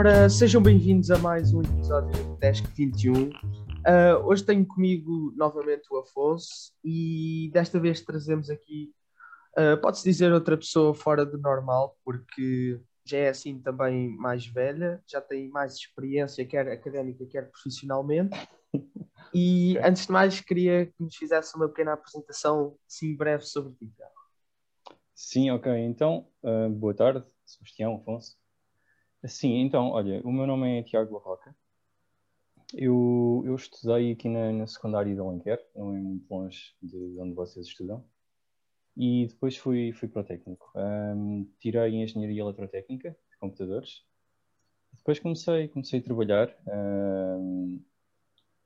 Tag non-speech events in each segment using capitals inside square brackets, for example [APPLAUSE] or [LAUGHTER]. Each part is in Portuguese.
Ora, sejam bem-vindos a mais um episódio do Desk 21. Uh, hoje tenho comigo novamente o Afonso e desta vez trazemos aqui, uh, pode-se dizer, outra pessoa fora do normal, porque já é assim também mais velha, já tem mais experiência, quer académica, quer profissionalmente. E antes de mais, queria que nos fizesse uma pequena apresentação, sim, breve sobre ti. Sim, ok. Então, uh, boa tarde, Sebastião, Afonso. Sim, então, olha, o meu nome é Tiago Barroca. Eu, eu estudei aqui na, na secundária de Alenquer, não é muito longe de onde vocês estudam. E depois fui, fui para o técnico. Um, tirei Engenharia Eletrotécnica de computadores. Depois comecei, comecei a trabalhar. Um,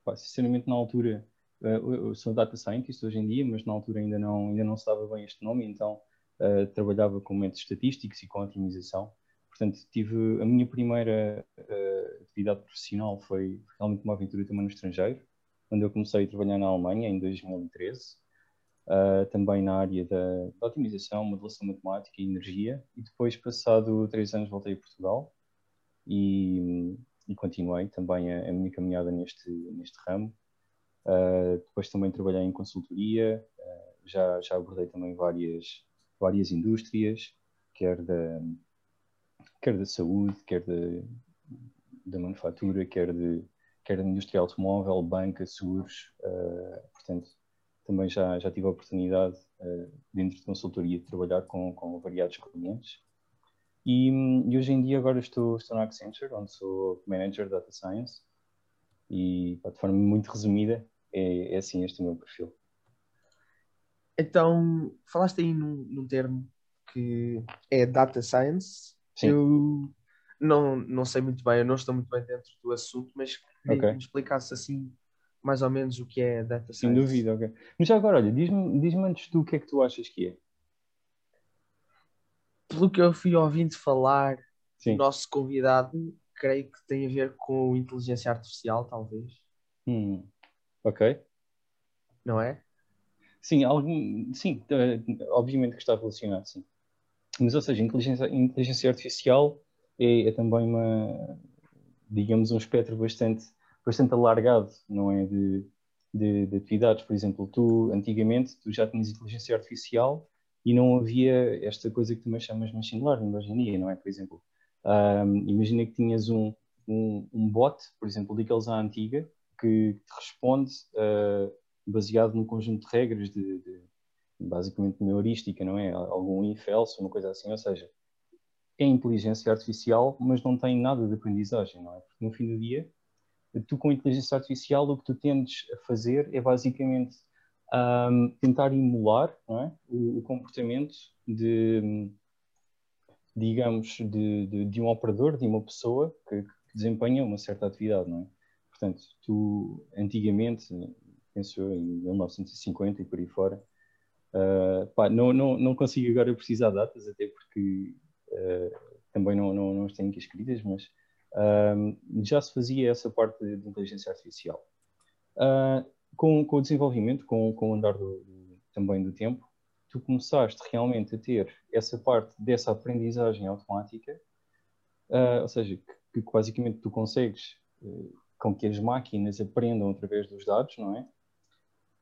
pá, sinceramente, na altura, uh, eu sou data scientist hoje em dia, mas na altura ainda não, ainda não se dava bem este nome, então uh, trabalhava com métodos estatísticos e com otimização. Portanto, tive a minha primeira uh, atividade profissional foi realmente uma aventura também no estrangeiro, quando eu comecei a trabalhar na Alemanha em 2013, uh, também na área da, da, otimização, modelação matemática e energia, e depois, passado três anos, voltei a Portugal e, e continuei também a, a, minha caminhada neste, neste ramo. Uh, depois também trabalhei em consultoria, já, já abordei também várias, várias indústrias, quer da quer da saúde, quer da, da manufatura, quer, de, quer da indústria automóvel, banca, seguros. Uh, portanto, também já, já tive a oportunidade, uh, dentro de consultoria, de trabalhar com, com variados clientes. E, e, hoje em dia agora estou, estou na Accenture, onde sou Manager Data Science. E, de forma muito resumida, é, é assim este o meu perfil. Então, falaste aí num, num termo que é Data Science, Sim. Eu não, não sei muito bem, eu não estou muito bem dentro do assunto, mas queria okay. que me explicasse assim mais ou menos o que é data science. Sem dúvida, ok. Mas já agora, olha, diz-me diz antes tu o que é que tu achas que é. Pelo que eu fui ouvindo falar, Sim. o nosso convidado, creio que tem a ver com inteligência artificial, talvez. Hum. Ok. Não é? Sim, algum, sim, eh, obviamente que está relacionado, sim. Mas, ou seja, inteligência, inteligência artificial é, é, também uma, digamos, um espectro bastante, bastante alargado, não é? De, de, de, atividades. Por exemplo, tu, antigamente, tu já tinhas inteligência artificial e não havia esta coisa que tu me chamas machine learning hoje em dia, não é? Por exemplo, um, imagina que tinhas um, um, um, bot, por exemplo, daqueles à antiga, que te responde uh, baseado num conjunto de regras de, de basicamente uma heurística, não é? Algum if else, uma coisa assim, ou seja, é inteligência artificial, mas não tem nada de aprendizagem, não é? Porque no fim do dia, tu com inteligência artificial o que tu tendes a fazer é basicamente um, tentar emular é? o, o, comportamento de, digamos, de, de, de, um operador, de uma pessoa que, que, desempenha uma certa atividade, não é? Portanto, tu antigamente, penso eu, em 1950 e por aí fora, Uh, pá, não, não, não consigo agora precisar datas, até porque uh, também não, não, não as tenho aqui escritas, mas uh, já se fazia essa parte de, inteligência artificial. com, com o desenvolvimento, com, com o andar do, também do tempo, tu começaste realmente a ter essa parte dessa aprendizagem automática, ou seja, que, que, basicamente tu consegues com que as máquinas aprendam através dos dados, não é?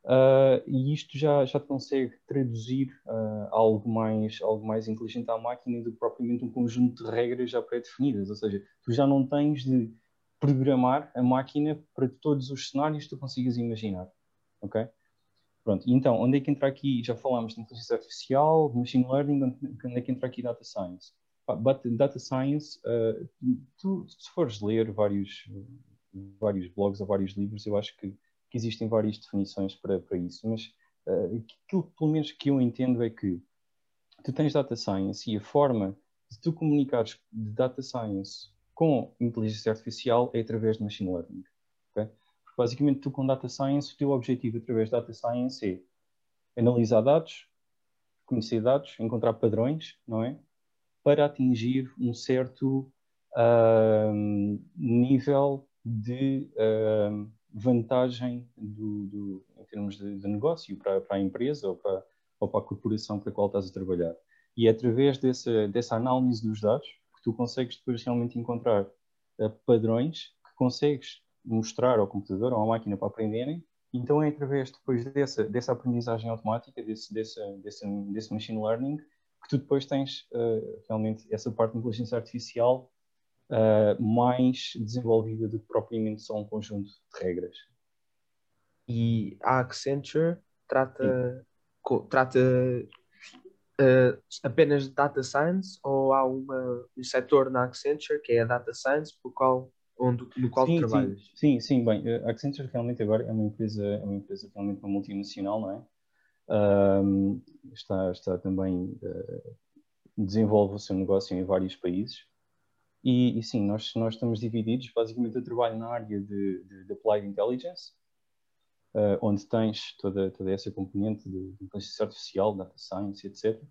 Uh, e isto já, já consegue traduzir uh, algo, mais, algo mais inteligente à máquina do que propriamente um conjunto de regras já pré-definidas. Ou seja, tu já não tens de programar a máquina para todos os cenários que tu consigas imaginar. Ok? Pronto, então, onde é que entra aqui? Já falámos de inteligência artificial, de machine learning, onde é que entra aqui data science? Data science, uh, tu, se fores ler vários, vários blogs ou vários livros, eu acho que que existem várias definições para, para isso, mas uh, aquilo pelo menos que eu entendo é que tu tens data science e a forma de tu comunicares de data science com inteligência artificial é através de machine learning. Okay? Porque basicamente tu com data science, o teu objetivo através de data science é analisar dados, conhecer dados, encontrar padrões, não é? Para atingir um certo uh, nível de uh, vantagem do, do, em termos de, de negócio para, para, a empresa ou para, ou para a corporação para a qual estás a trabalhar. E é através dessa, dessa análise dos dados que tu consegues depois realmente encontrar uh, padrões que consegues mostrar ao computador ou à máquina para aprenderem. Então é através depois dessa, dessa aprendizagem automática, desse, desse, desse, desse machine learning, que tu depois tens uh, realmente essa parte de inteligência artificial uh, mais desenvolvida do que propriamente só um conjunto de regras. E a Accenture trata, trata uh, apenas de data science ou há uma, um setor na Accenture que é a data science por qual, onde, no qual sim, trabalhas? Sim, sim, sim, bem, a Accenture realmente agora é uma empresa, é uma empresa realmente uma multinacional, não é? Um, está, está também uh, desenvolve o seu negócio em vários países e, e, sim, nós, nós estamos divididos. Basicamente, eu trabalho na área de, de, de Applied Intelligence, uh, onde tens toda, toda essa componente de, inteligência artificial, data science, etc.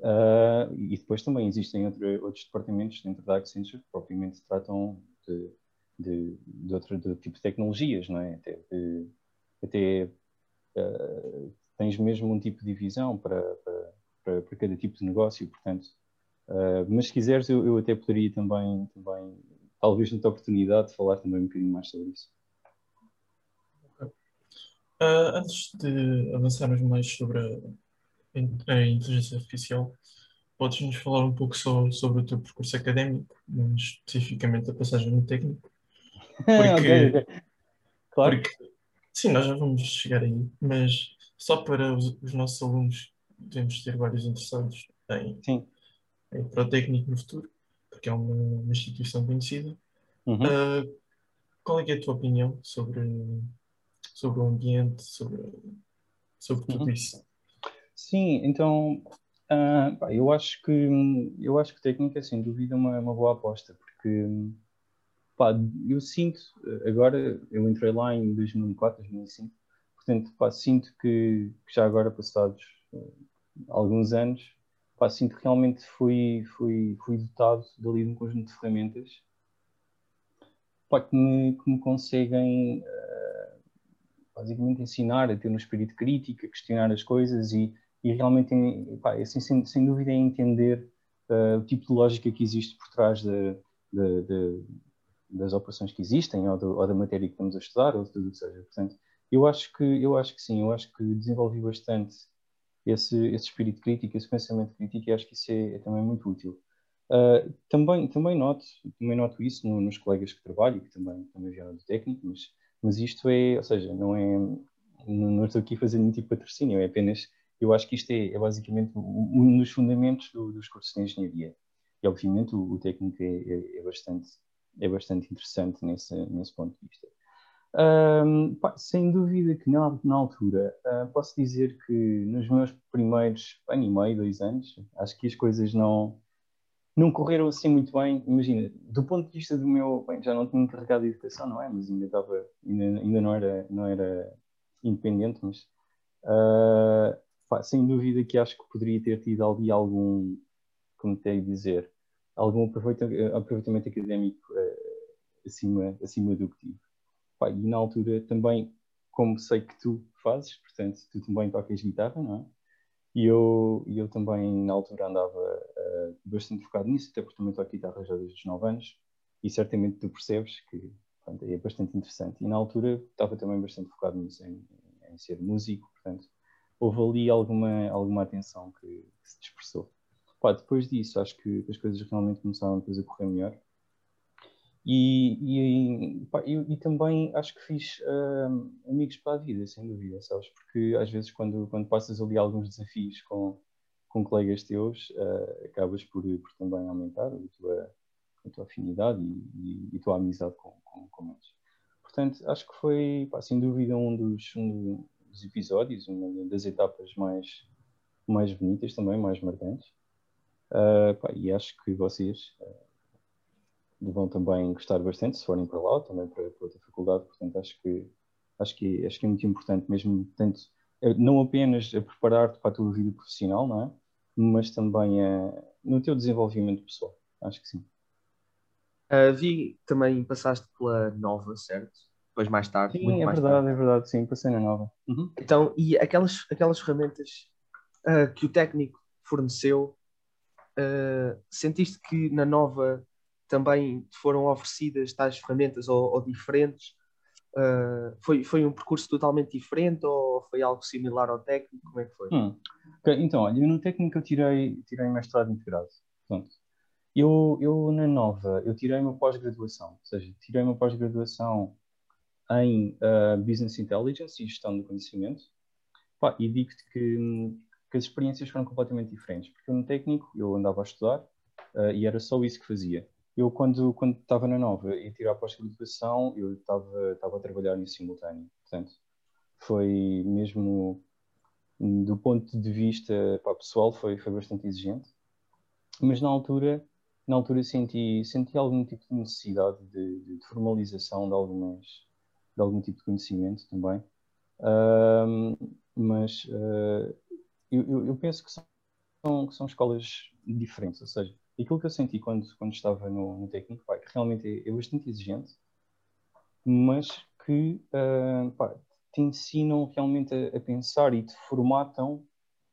Uh, e depois também existem outro, outros departamentos dentro da Accenture que propriamente tratam de, de, de outro de tipo de tecnologias, não é? Até, de, até uh, tens mesmo um tipo de divisão para, para, para, para cada tipo de negócio, portanto. Uh, mas se quiseres, eu, eu, até poderia também, também, talvez, noutra oportunidade, de falar também um bocadinho mais sobre isso. Uh, antes de avançarmos mais sobre a, a inteligência artificial, podes-nos falar um pouco só sobre o teu percurso académico, especificamente a passagem no técnico? [LAUGHS] Porque, okay. Claro. Porque, sim, nós já vamos chegar aí, mas só para os, os nossos alunos, devemos ter vários interessados em, sim. Em para o técnico no futuro, porque é uma, uma instituição conhecida. Uhum. Uh, qual é, é, a tua opinião sobre sobre o ambiente, sobre, sobre tudo uhum. isso. Sim, então uh, pá, eu acho que eu acho que técnica é sem dúvida uma, uma boa aposta, porque pá, eu sinto, agora eu entrei lá em 2004, 2005, portanto pá, sinto que, que, já agora passados uh, alguns anos, pá, sinto que realmente fui, fui, fui dotado dali de um conjunto de ferramentas pá, que, me, que me conseguem uh, basicamente ensinar a ter um espírito crítico, a questionar as coisas e, e realmente, pá, assim, sem, sem dúvida, é entender uh, o tipo de lógica que existe por trás de, de, de, das operações que existem ou, ou, da matéria que estamos a estudar ou tudo o que seja. Portanto, eu acho que, eu acho que sim, eu acho que desenvolvi bastante esse, esse espírito crítico, esse pensamento crítico e acho que isso é, é também muito útil. Uh, também, também, noto, também noto isso no, nos colegas que trabalho, que também, também vieram do técnico, mas mas isto é, ou seja, não é. Não estou aqui fazendo nenhum tipo de patrocínio, é apenas. Eu acho que isto é, é basicamente um dos fundamentos do, dos cursos de engenharia. E, obviamente, o, o técnico é, é, é, bastante, é bastante interessante nesse, nesse ponto de vista. Um, pá, sem dúvida que na, na altura, uh, posso dizer que nos meus primeiros ano e meio, dois anos, acho que as coisas não, não correram assim muito bem. Imagina, do ponto de vista do meu. Bem, já não tinha encarregado de educação, não é? Mas ainda estava. Ainda, ainda não, era, não era independente, mas. Uh, pá, sem dúvida que acho que poderia ter tido ali algum. Como te dizer? Algum aproveitamento académico uh, acima, acima do que tive. Pá, e na altura também, como sei que tu fazes, portanto, tu também tocas guitarra, não é? E eu, eu também, na altura, andava uh, bastante focado nisso, até porque também aqui guitarra já desde os 9 anos, e certamente tu percebes que pronto, é bastante interessante. E na altura estava também bastante focado nisso, em, em ser músico, portanto, houve ali alguma, alguma atenção que, que se dispersou. Pá, depois disso, acho que as coisas realmente começaram a correr melhor. E, e, e, e, também acho que fiz uh, amigos para a vida, sem dúvida, sabes? Porque às vezes quando, quando passas ali alguns desafios com, com colegas teus, uh, acabas por, por também aumentar a tua, a tua afinidade e, a tua amizade com, com, com eles. Portanto, acho que foi, pá, sem dúvida, um dos, um dos episódios, uma das etapas mais, mais bonitas também, mais marcantes. Uh, pá, e acho que vocês vão também gostar bastante se forem para lá, ou também para, para outra faculdade, portanto acho que acho que acho que é muito importante mesmo tanto eh, não apenas a preparar-te para a tua vida profissional, não é? Mas também a, no teu desenvolvimento pessoal, acho que sim. Uh, vi também passaste pela Nova, certo? Depois mais tarde. Sim, é verdade, tarde. é verdade, sim, passei na Nova. Uhum. Então, e aquelas, aquelas ferramentas uh, que o técnico forneceu, uh, sentiste que na Nova também foram oferecidas tais ferramentas ou, ou diferentes? Uh, foi, foi um percurso totalmente diferente ou foi algo similar ao técnico? Como é que foi? Hum. Okay, então, olha, no técnico eu tirei, tirei mestrado integrado. Pronto. Eu, eu, na Nova, eu tirei uma pós-graduação, ou seja, tirei uma pós-graduação em uh, Business Intelligence e Gestão do Conhecimento, Pá, e digo-te que, que, as experiências foram completamente diferentes, porque eu no técnico eu andava a estudar uh, e era só isso que fazia. Eu, quando quando estava na Nova e tirar pós-graduação, eu estava estava a trabalhar em simultâneo, portanto, foi mesmo do ponto de vista pá, pessoal foi, foi bastante exigente, mas na altura na altura senti, senti algum tipo de necessidade de, de, formalização de, algumas, de algum tipo de conhecimento também. Uh, mas uh, eu, eu, penso que são, que são escolas diferentes, ou seja, aquilo que eu senti quando, quando estava no, no técnico, pá, que realmente é, é, bastante exigente, mas que uh, pá, te ensinam realmente a, a, pensar e te formatam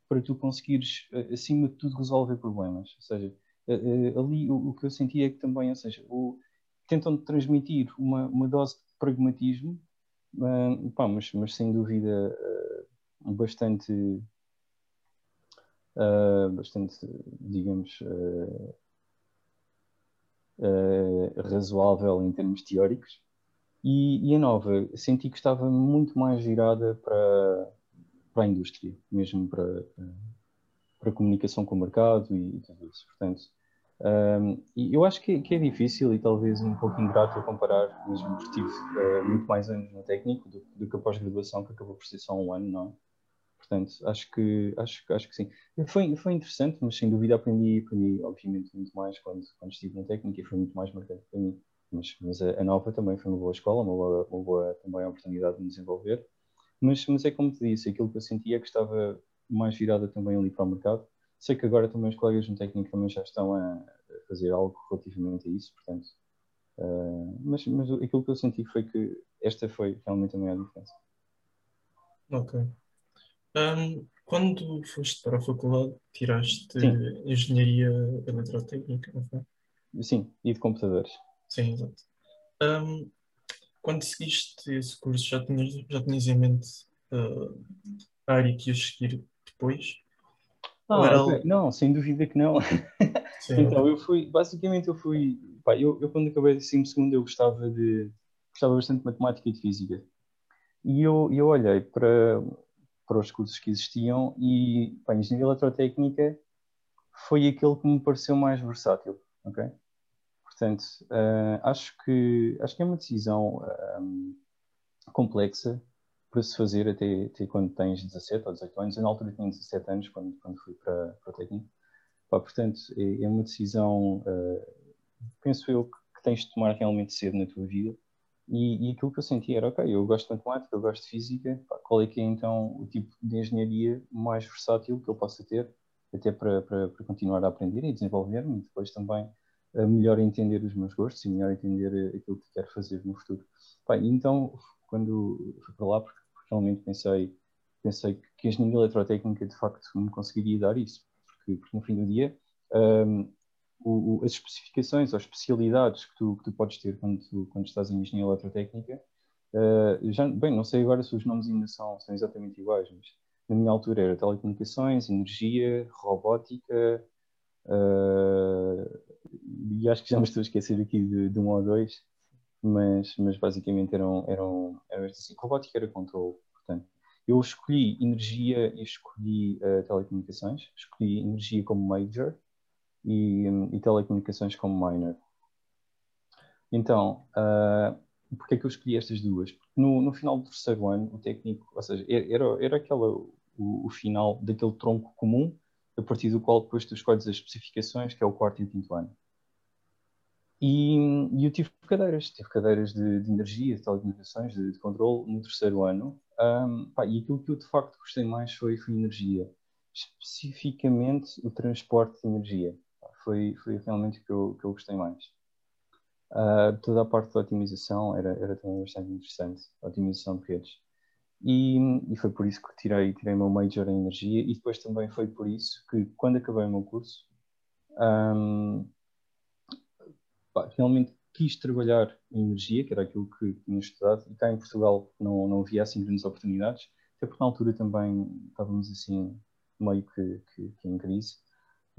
para tu conseguires, acima de tudo, resolver problemas. Ou seja, ali o, o, que eu senti é que também, ou seja, o, tentam transmitir uma, uma dose de pragmatismo, uh, pá, mas, mas sem dúvida uh, bastante, digamos, razoável em termos teóricos. E, e, a nova, senti que estava muito mais virada para, para a indústria, mesmo para, para a comunicação com o mercado e tudo isso. Portanto, um, e eu acho que, que, é difícil e talvez um pouco ingrato a comparar, mesmo porque tive uh, muito mais anos no técnico do, do que a pós-graduação, que acabou por ser só um ano, não é? Portanto, acho que, acho, acho que sim. Foi, foi interessante, mas sem dúvida aprendi, aprendi obviamente muito mais quando, quando estive no técnico e foi muito mais marcante para mim. Mas, mas a, a, nova também foi uma boa escola, uma boa, uma boa também oportunidade de me desenvolver. Mas, mas é como te disse, aquilo que eu sentia é que estava mais virada também ali para o mercado Sei que agora também os colegas no técnico também já estão a fazer algo relativamente a isso, portanto. Uh, mas, mas aquilo que eu senti foi que esta foi realmente a maior diferença. Ok. Um, quando foste para a faculdade, tiraste Sim. Engenharia Eletrotécnica, não foi? Sim, e de computadores. Sim, exato. Um, quando seguiste esse curso, já tinhas, já tinhas em mente uh, a área que ias seguir depois? Ah, era... okay. Não, sem dúvida que não. [LAUGHS] então, eu fui, basicamente eu fui, pá, eu, eu quando acabei de 12 segundo eu gostava de, gostava bastante de matemática e de física. E eu, eu olhei para, para os cursos que existiam e, pá, engenharia eletrotécnica foi aquele que me pareceu mais versátil, ok? Portanto, uh, acho, que, acho que é uma decisão um, complexa, para se fazer até, até quando tens 17 ou 18 anos. Eu, na altura, tinha 17 anos quando, quando fui para, para o técnico. Pá, portanto, é, é, uma decisão, uh, penso eu, que, que, tens de tomar realmente cedo na tua vida. E, e, aquilo que eu senti era, ok, eu gosto de matemática, eu gosto de física, pá, qual é que é então o tipo de engenharia mais versátil que eu possa ter, até para, para, para continuar a aprender e desenvolver-me, depois também a melhor entender os meus gostos e melhor entender eh, aquilo que quero fazer no futuro. Pá, então, quando fui para lá, porque realmente pensei, pensei que a engenharia eletrotécnica de facto me conseguiria dar isso, porque, porque no fim do dia um, o, o, as especificações ou especialidades que tu, que tu podes ter quando, tu, quando estás em engenharia eletrotécnica, uh, já, bem, não sei agora se os nomes ainda são, são exatamente iguais, mas na minha altura era telecomunicações, energia, robótica, uh, e acho que já me estou a esquecer aqui de, de um ou dois, mas, mas basicamente eram, eram, eram assim, robótica era controle, portanto, eu escolhi energia e escolhi uh, telecomunicações, escolhi energia como major e, e telecomunicações como minor. Então, uh, é que eu escolhi estas duas? Porque no, no final do terceiro ano, o técnico, ou seja, era, era aquela, o, o final daquele tronco comum, a partir do qual depois tu escolhes as especificações, que é o quarto e o quinto ano. E, e, eu tive cadeiras, tive cadeiras de, de energia, de telecomunicações, de, de controle no terceiro ano. Um, pá, e aquilo que eu de facto gostei mais foi, foi energia, especificamente o transporte de energia. Foi, foi realmente o que eu, que eu gostei mais. Uh, toda a parte da otimização era, era também bastante interessante, a otimização de redes. E, e, foi por isso que tirei, tirei o meu major em energia e depois também foi por isso que quando acabei o meu curso um, pá, realmente quis trabalhar em energia, que era aquilo que tinha estudado, e cá em Portugal não, não havia assim grandes oportunidades, até porque na altura também estávamos assim meio que, que, que em crise,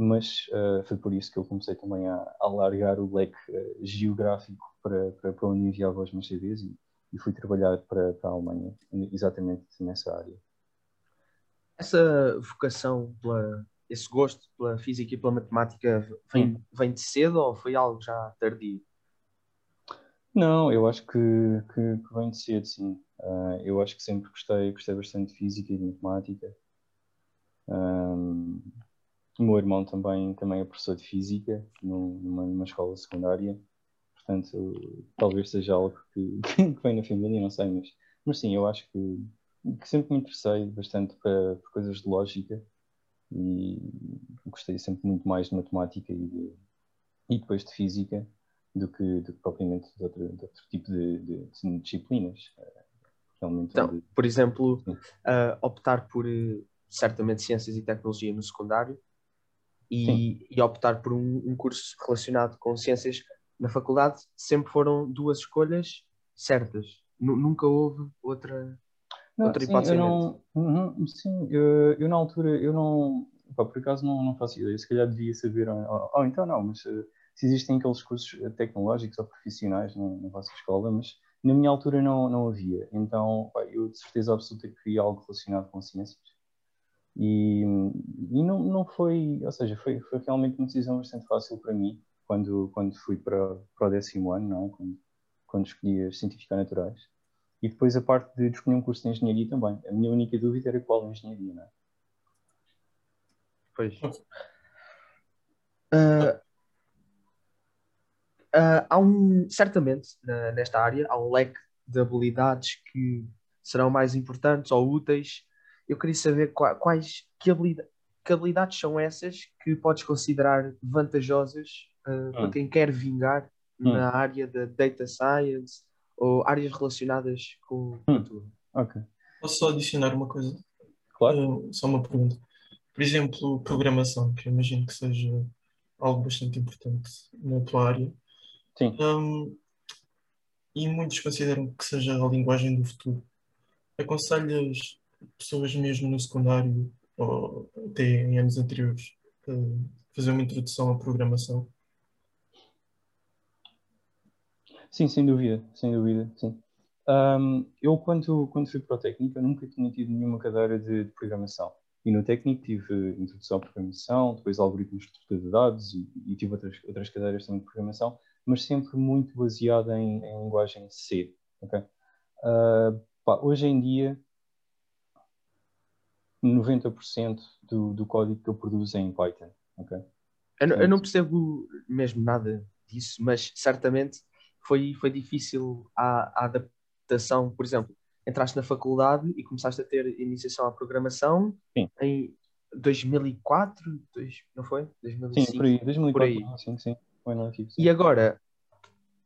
mas uh, foi por isso que eu comecei também a, alargar o leque uh, geográfico para, para, para onde enviava os meus CDs e, e fui trabalhar para, para a Alemanha, exatamente nessa área. Essa vocação, pela, esse gosto pela física e pela matemática vem, vem de cedo ou foi algo já tardio? Não, eu acho que, que, que vem de cedo, sim. Uh, eu acho que sempre gostei, gostei bastante de física e de matemática. Um, o meu irmão também, também é professor de física numa, numa escola secundária, portanto, talvez seja algo [LAUGHS] que, que vem na família, não sei, mas, mas sim, eu acho que, que sempre me interessei bastante para, por coisas de lógica e gostei sempre muito mais de matemática e, de, e depois de física do que, do que propriamente de outro, de outro tipo de, de, disciplinas. Eh, realmente então, onde... por exemplo, uh, optar por uh, certamente ciências e tecnologia no secundário e, e optar por um, um, curso relacionado com ciências na faculdade sempre foram duas escolhas certas. N nunca houve outra, não, outra sim, hipótese. Eu não, uhum, sim, eu, eu, na altura, eu não, pá, por acaso não, não faço ideia, se calhar devia saber, ou, ou então não, mas uh, se existem aqueles cursos tecnológicos ou profissionais na, na vossa escola, mas na minha altura não, não havia. Então, pá, eu de certeza absoluta queria algo relacionado com ciências. E, e não, não foi, ou seja, foi, foi realmente uma decisão bastante fácil para mim quando, quando fui para, para o décimo ano, não? É? Quando, quando escolhi as científicas naturais. E depois a parte de escolher um curso de engenharia também. A minha única dúvida era qual engenharia, não é? Pois. Uh, uh, há um, certamente, na, nesta área, há um leque de habilidades que serão mais importantes ou úteis. Eu queria saber quais, que, habilidade, que habilidades são essas que podes considerar vantajosas uh, para hum. quem quer vingar hum. na área da data science ou áreas relacionadas com, com hum. tudo. Ok. Posso só adicionar uma coisa? Claro. Uh, só uma pergunta. Por exemplo, programação, que eu imagino que seja algo bastante importante na tua área. Sim. Um, e muitos consideram que seja a linguagem do futuro. Aconselhas pessoas mesmo no secundário ou até em anos anteriores fazer uma introdução à programação? Sim, sem dúvida, sem dúvida, sim. Um, eu, quando, quando fui para o técnico, nunca tinha tido nenhuma cadeira de, de, programação. E no técnico tive introdução à programação, depois algoritmos de estrutura de dados e, e, tive outras, outras cadeiras também de programação, mas sempre muito baseada em, em linguagem C. Okay? Uh, pá, hoje em dia, 90% do, do código que eu produzo é em Python. Okay? Eu, eu não percebo mesmo nada disso, mas certamente foi, foi difícil a, a adaptação. Por exemplo, entraste na faculdade e começaste a ter iniciação à programação sim. em 2004, dois, não foi? 2005, sim, por aí, 2004, por aí. sim, sim. E agora,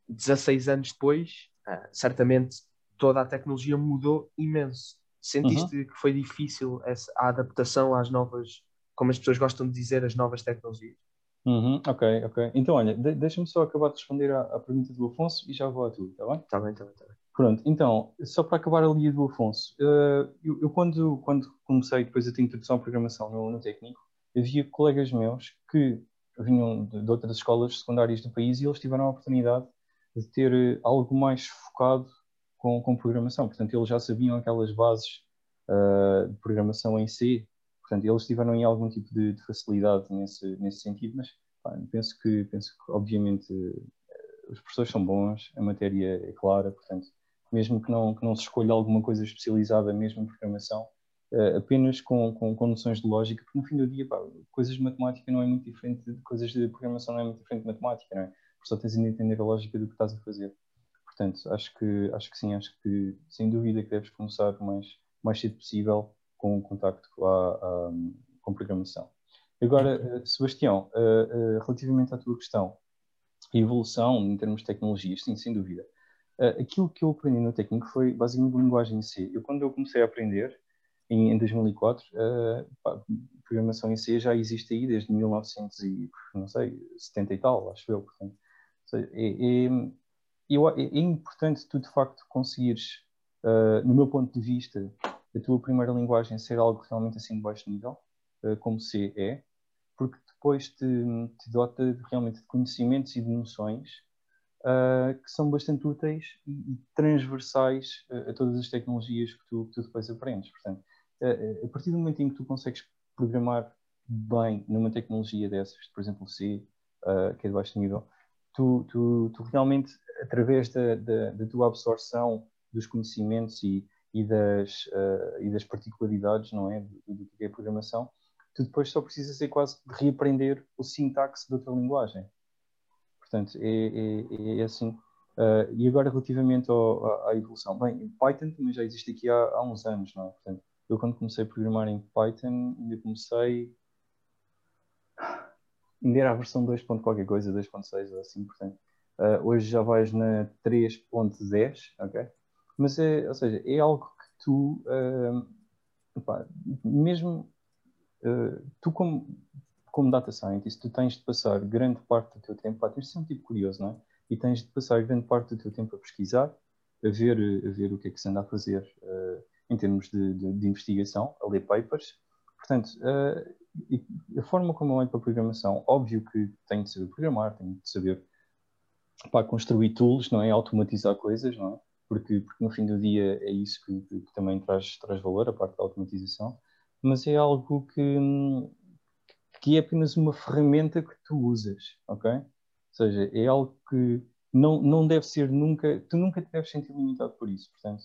16 anos depois, ah, certamente toda a tecnologia mudou imenso. Sentiste uhum. que foi difícil essa, a adaptação às novas, como as pessoas gostam de dizer, as novas tecnologias? Uhum, ok, ok. Então, olha, de deixa-me só acabar de responder à, à, pergunta do Afonso e já vou a tu, está bem? Está bem, está bem, está bem. Pronto, então, só para acabar a linha do Afonso, uh, eu, eu, quando, quando comecei depois a ter introdução à programação no, no técnico, havia colegas meus que vinham de, de, outras escolas secundárias do país e eles tiveram a oportunidade de ter eh, algo mais focado com, com programação. Portanto, eles já sabiam aquelas bases uh, de programação em C. Portanto, eles tiveram aí algum tipo de, de facilidade nesse, nesse sentido, mas pá, penso, que, penso que, obviamente, eh, os professores são bons, a matéria é clara, portanto, mesmo que não, que não se escolha alguma coisa especializada mesmo em programação, uh, apenas com, com, com, noções de lógica, porque no fim do dia, pá, coisas de matemática não é muito diferente de coisas de programação, não é muito diferente de matemática, não é? Só tens de entender a lógica do que estás a fazer. Portanto, acho que, acho que sim, acho que sem dúvida que deves começar o mais, mais cedo possível com o contacto com, a, a, com programação. Agora, uh, Sebastião, uh, relativamente à tua questão, a evolução em termos de tecnologias, sim, sem dúvida. aquilo que eu aprendi no técnico foi basicamente linguagem em C. Eu, quando eu comecei a aprender, em, em 2004, uh, pá, programação em C já existe aí desde 1900 e, não sei, 70 e tal, acho eu, portanto. Seja, é, é, é, importante tu, de facto, conseguires, uh, no meu ponto de vista, a tua primeira linguagem ser algo realmente assim de baixo nível, uh, como C é, porque depois te, te dota realmente de conhecimentos e de noções uh, que são bastante úteis e, e transversais a, a, todas as tecnologias que tu, que tu depois aprendes. Portanto, a partir do momento em que tu consegues programar bem numa tecnologia dessas, por exemplo, C, que é de baixo nível, tu, tu, tu realmente, através da, da, da, tua absorção dos conhecimentos e, e, das, uh, e das particularidades não é, do, que é programação, tu depois só precisas ser quase de reaprender o sintaxe de outra linguagem. Portanto, é, é, é assim. Uh, e agora, relativamente ao, à, evolução, bem, Python também já existe aqui há, há uns anos, não é? Portanto, eu quando comecei a programar em Python, ainda comecei. Ainda era a versão 2. qualquer coisa, 2.6 ou assim, portanto. Uh, hoje já vais na 3.10, ok? Mas é, ou seja, é algo que tu, uh, mesmo uh, tu como, como data scientist, tu tens de passar grande parte do teu tempo, pá, tens de ser um tipo curioso, não é? E tens de passar grande parte do teu tempo a pesquisar, a ver, a ver o que é que se anda a fazer em termos de, de, de, investigação, a ler papers. Portanto, uh, a forma como eu olho para a programação, óbvio que tenho de saber programar, tenho de saber para construir tools, não é? Automatizar coisas, não é? Porque, porque no fim do dia é isso que, que também traz, traz valor, a parte da automatização, mas é algo que, que é apenas uma ferramenta que tu usas, ok? Ou seja, é algo que não, não deve ser nunca, tu nunca te deves sentir limitado por isso, portanto,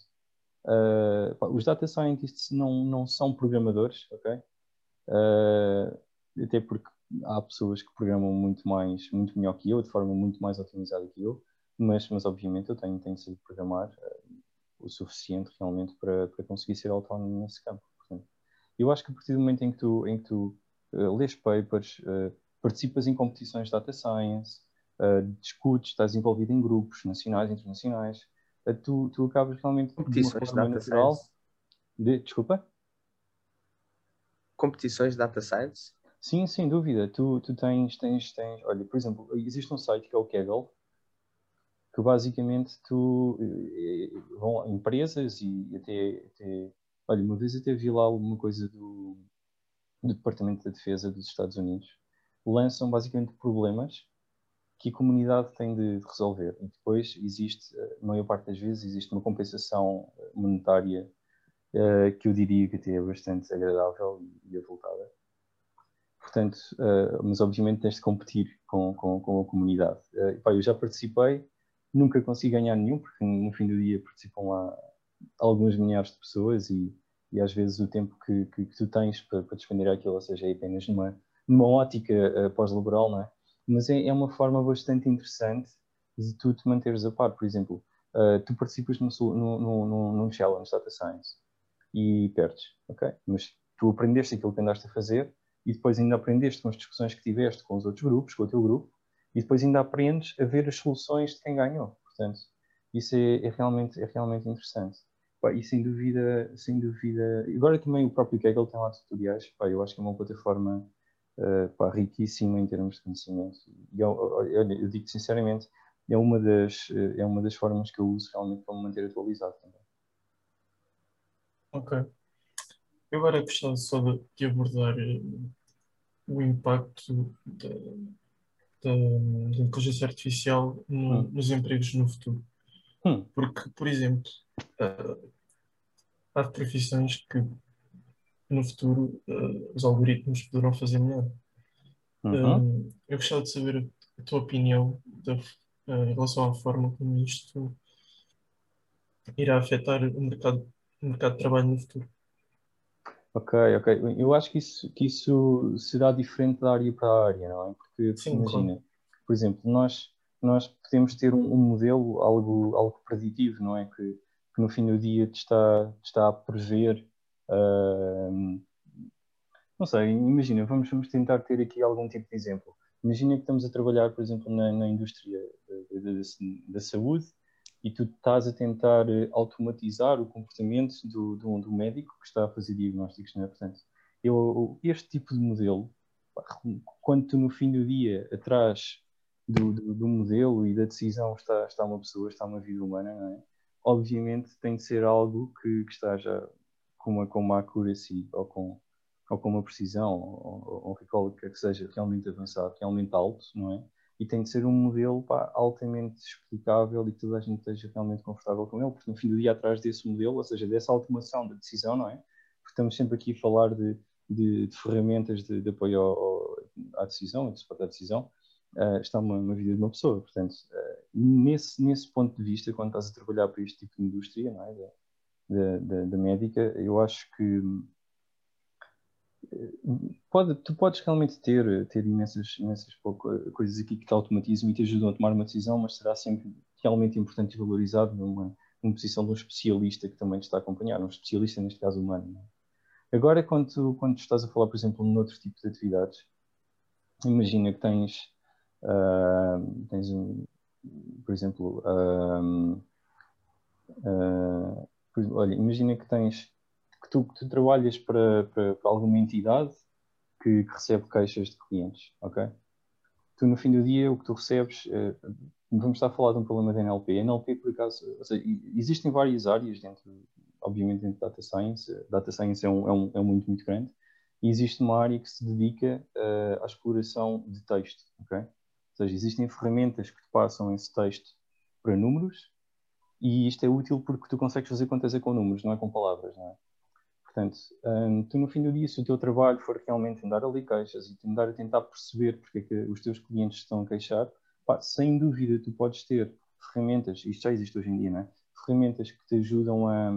uh, pá, os data scientists não, não são programadores, ok? Uh, até porque há pessoas que programam muito mais, muito melhor que eu, de forma muito mais otimizada que eu, mas, mas obviamente eu tenho, tenho de programar uh, o suficiente realmente para, para conseguir ser autónomo nesse campo. Portanto, eu acho que a partir do momento em que tu, em que tu uh, lês papers, participas em competições de data science, discutes, estás envolvido em grupos nacionais e internacionais, tu, tu acabas realmente de, de data natural. De, desculpa? Competições de data science? Sim, sem dúvida. Tu, tu tens, tens, tens, olha, por exemplo, existe um site que é o Kaggle, que basicamente tu vão empresas e até, até olha, uma vez até vi lá alguma coisa do, do Departamento da Defesa dos Estados Unidos, lançam basicamente problemas que a comunidade tem de, resolver. E depois existe, a maior parte das vezes, existe uma compensação monetária uh, que eu diria que até é bastante agradável e, avultada. Portanto, uh, mas obviamente tens de competir com, com, com a comunidade. Uh, pá, eu já participei, nunca consegui ganhar nenhum, porque no fim do dia participam lá algumas milhares de pessoas e e às vezes o tempo que, que, que tu tens para, para defender aquilo, ou seja, é apenas numa, numa ótica uh, pós-laboral, não é? Mas é, é, uma forma bastante interessante de tu te manteres a par. Por exemplo, uh, tu participas no, no, no, num challenge Data Science e perdes, ok? Mas tu aprendeste aquilo que andaste a fazer e depois ainda aprendeste com as discussões que tiveste com os outros grupos, com o teu grupo, e depois ainda aprendes a ver as soluções de quem ganhou. Portanto, isso é, é realmente, é realmente interessante. E sem dúvida, sem dúvida. Agora também o próprio Kaggle tem lá tutoriais. Pá, eu acho que é uma plataforma uh, pá, riquíssima em termos de conhecimento. E eu, eu, eu, digo sinceramente, é uma, das, é uma das formas que eu uso realmente para me manter atualizado também. Ok. Eu agora gostava só de, de abordar uh, o impacto da, da, da inteligência artificial no, hum. nos empregos no futuro. Hum. Porque, por exemplo, uh, há profissões que no futuro uh, os algoritmos poderão fazer melhor. Uhum. Uh, eu gostava de saber a tua opinião da, em relação à forma como isto irá afetar o mercado, o mercado de trabalho no futuro. Ok, ok. Eu acho que isso, que isso será diferente da área para a área, não é? Porque, Sim, imagina, claro. por exemplo, nós nós podemos ter um, um, modelo algo, algo preditivo, não é? Que, que no fim do dia te está, te está a prever. Uh, não sei, imagina, vamos, vamos tentar ter aqui algum tipo de exemplo. Imagina que estamos a trabalhar, por exemplo, na, na indústria da saúde e tu estás a tentar eh, automatizar o comportamento do, do, do médico que está a fazer diagnósticos, não é? Portanto, eu, este tipo de modelo, quando tu no fim do dia atrás do, do, do, modelo e da decisão está, está uma pessoa, está uma vida humana, não é? Obviamente tem de ser algo que, que está já com uma, com uma accuracy ou com, ou com uma precisão ou, ou, ou que seja realmente avançado, realmente alto, não é? E tem de ser um modelo pá, altamente explicável e que toda a gente esteja realmente confortável com ele, porque no fim do dia atrás desse modelo, ou seja, dessa automação da decisão, não é? Porque estamos sempre aqui a falar de, de, de ferramentas de, de apoio ao, à decisão, de suporte à decisão, uh, está uma, uma, vida de uma pessoa. Portanto, uh, nesse, nesse ponto de vista, quando estás a trabalhar para este tipo de indústria, não é? da, da, da médica, eu acho que pode, tu podes realmente ter, ter imensas, imensas coisas aqui que te automatizam e te ajudam a tomar uma decisão, mas será sempre realmente importante e valorizado numa, numa posição de um especialista que também te está a acompanhar, um especialista, neste caso, humano. É? Agora, quando, tu, quando tu estás a falar, por exemplo, noutro tipo de atividades, imagina que tens Uh, tens, um, por exemplo, uh, uh, por, olha, imagina que tens tu, que tu trabalhas para, para, para, alguma entidade que, que, recebe queixas de clientes, ok? Tu no fim do dia o que tu recebes, eh, vamos estar a falar de um problema da NLP. NLP, por acaso, seja, existem várias áreas dentro, obviamente, dentro de Data Science. Data Science é, um, é, um, é muito, muito grande. E existe uma área que se dedica uh, à exploração de texto, ok? seja, existem ferramentas que te passam esse texto para números e isto é útil porque tu consegues fazer contas com números, não é com palavras, não é? Portanto, um, tu no fim do dia, se o teu trabalho for realmente andar ali queixas e andar a tentar perceber porque é que os teus clientes estão a queixar, pá, sem dúvida tu podes ter ferramentas, isto já existe hoje em dia, não é? Ferramentas que te ajudam a,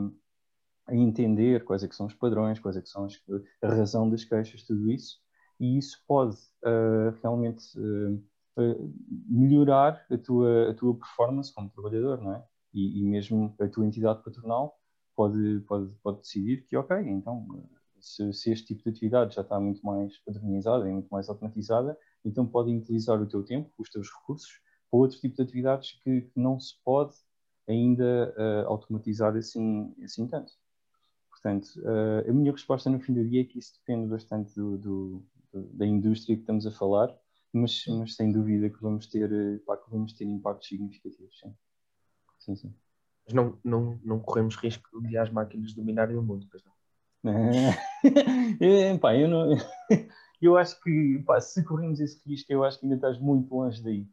a entender quais é que são os padrões, quais é que são as, a razão das queixas, tudo isso, e isso pode uh, realmente uh, melhorar a tua, a tua performance como trabalhador, não é? E, e, mesmo a tua entidade patronal pode, pode, pode decidir que, ok, então, se, se, este tipo de atividade já está muito mais padronizada e muito mais automatizada, então podem utilizar o teu tempo, os teus recursos, para outro tipo de atividades que, que não se pode ainda uh, automatizar assim, assim tanto. Portanto, uh, a minha resposta no fim do dia é que isso depende bastante do, do, do, da indústria que estamos a falar mas, mas sem dúvida que vamos ter, eh, pá, que vamos ter impactos significativos, sim. Sim, sim. Mas não, não, não corremos risco de as máquinas dominarem o mundo, pois não? é, [LAUGHS] pá, eu não. [LAUGHS] Eu acho que, pá, se corremos esse risco, eu acho que ainda estás muito longe daí.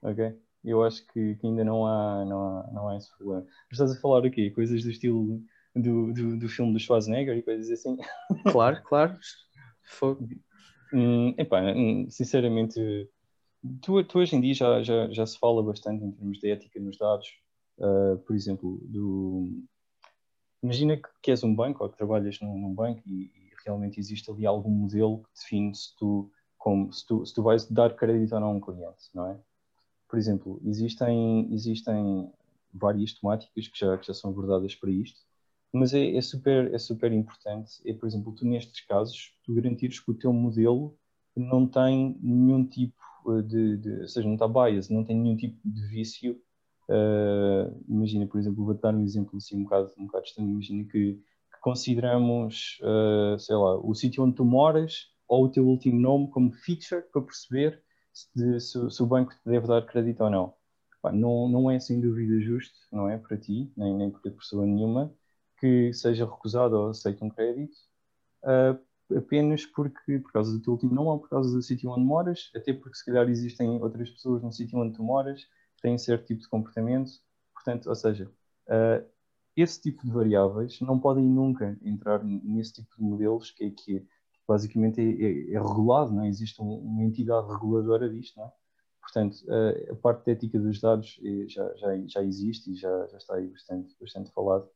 Ok? Eu acho que, que ainda não há, não, há, não há esse problema. Mas estás a falar o quê? Coisas do estilo do, do, do filme do Schwarzenegger e coisas assim? [LAUGHS] Claro, claro. Fogo. Hum, epá, hum, sinceramente, tu, tu, hoje em dia já, já, já se fala bastante em termos de ética nos dados. Uh, por exemplo, do... imagina que, que, és um banco ou que trabalhas num, num banco e, e, realmente existe ali algum modelo que define se tu, como, se tu, se tu vais dar crédito ou não a um cliente, não é? Por exemplo, existem, existem várias temáticas que já, que já são abordadas para isto mas é, é, super, é super importante, é, por exemplo, tu nestes casos, tu garantires que o teu modelo não tem nenhum tipo eh, de, de ou seja, não está bias, não tem nenhum tipo de vício. Uh, imagina, por exemplo, vou dar um exemplo assim um bocado, um bocado estranho, imagina que, que consideramos, uh, sei lá, o sítio onde tu moras ou o teu último nome como feature para perceber se, se, se o banco te deve dar crédito ou não. não, não é sem dúvida justo, não é para ti, nem, nem para pessoa nenhuma, que seja recusado ou aceite um crédito uh, apenas porque, por causa do teu último nome ou por causa do sítio onde moras, até porque se calhar existem outras pessoas no sítio onde tu moras têm certo tipo de comportamento. Portanto, ou seja, uh, esse tipo de variáveis não podem nunca entrar nesse tipo de modelos que, é, que basicamente é, é, é, regulado, não é? existe um, uma entidade reguladora disto, não é? Portanto, uh, a parte de ética dos dados é, já, já, já existe e já, já está aí bastante, bastante falado.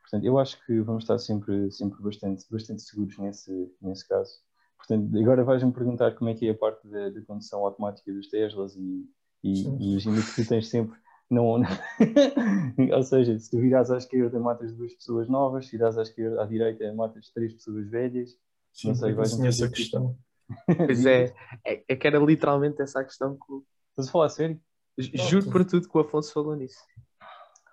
Portanto, eu acho que vamos estar sempre, sempre bastante, bastante seguros nesse, nesse caso. Portanto, agora vais-me perguntar como é que é a parte da, da condução automática dos Teslas e, e, e imagino que tu tens sempre. Não, não [LAUGHS] ou seja, se tu virares à esquerda, matas duas pessoas novas, se virares à esquerda, à direita, matas três pessoas velhas. Sim, não sei, vais essa questão. [LAUGHS] Pois é, é, é, que era literalmente essa a questão que. Estás a falar a sério? Juro por tudo que o Afonso falou nisso.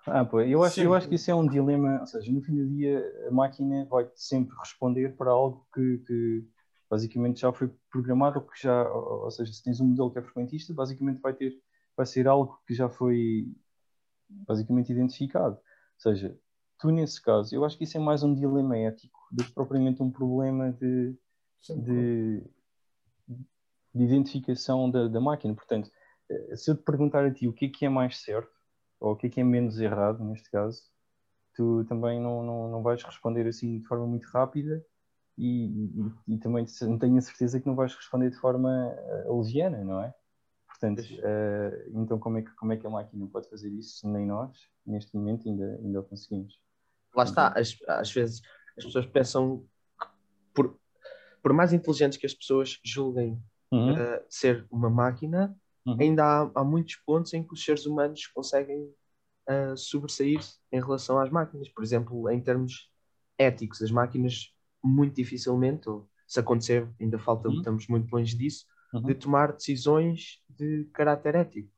Ah, pô, eu acho, eu acho que isso é um dilema, ou seja, no fim do dia a máquina vai sempre responder para algo que, que, basicamente já foi programado, que já, ou, ou seja, se tens um modelo que é frequentista, basicamente vai ter, vai ser algo que já foi basicamente identificado. Ou seja, tu nesse caso, eu acho que isso é mais um dilema ético do que propriamente um problema de, de, de identificação da, da máquina. Portanto, eh, se eu te perguntar a ti o que é que é mais certo, ou o que é que é menos errado, neste caso, tu também não, não, não vais responder assim de forma muito rápida e, e, e também não tenho a certeza que não vais responder de forma uh, leviana, não é? Portanto, uh, então como é, que, como é que a máquina pode fazer isso? Nem nós, neste momento, ainda, ainda o conseguimos. Lá está, às, às vezes as pessoas pensam que por, por mais inteligentes que as pessoas julguem uhum. uh, ser uma máquina, uhum. ainda há, há, muitos pontos em que os seres humanos conseguem uh, sobressair em relação às máquinas. Por exemplo, em termos éticos, as máquinas muito dificilmente, ou se acontecer, ainda falta, uhum. estamos muito longe disso, uhum. de tomar decisões de caráter ético.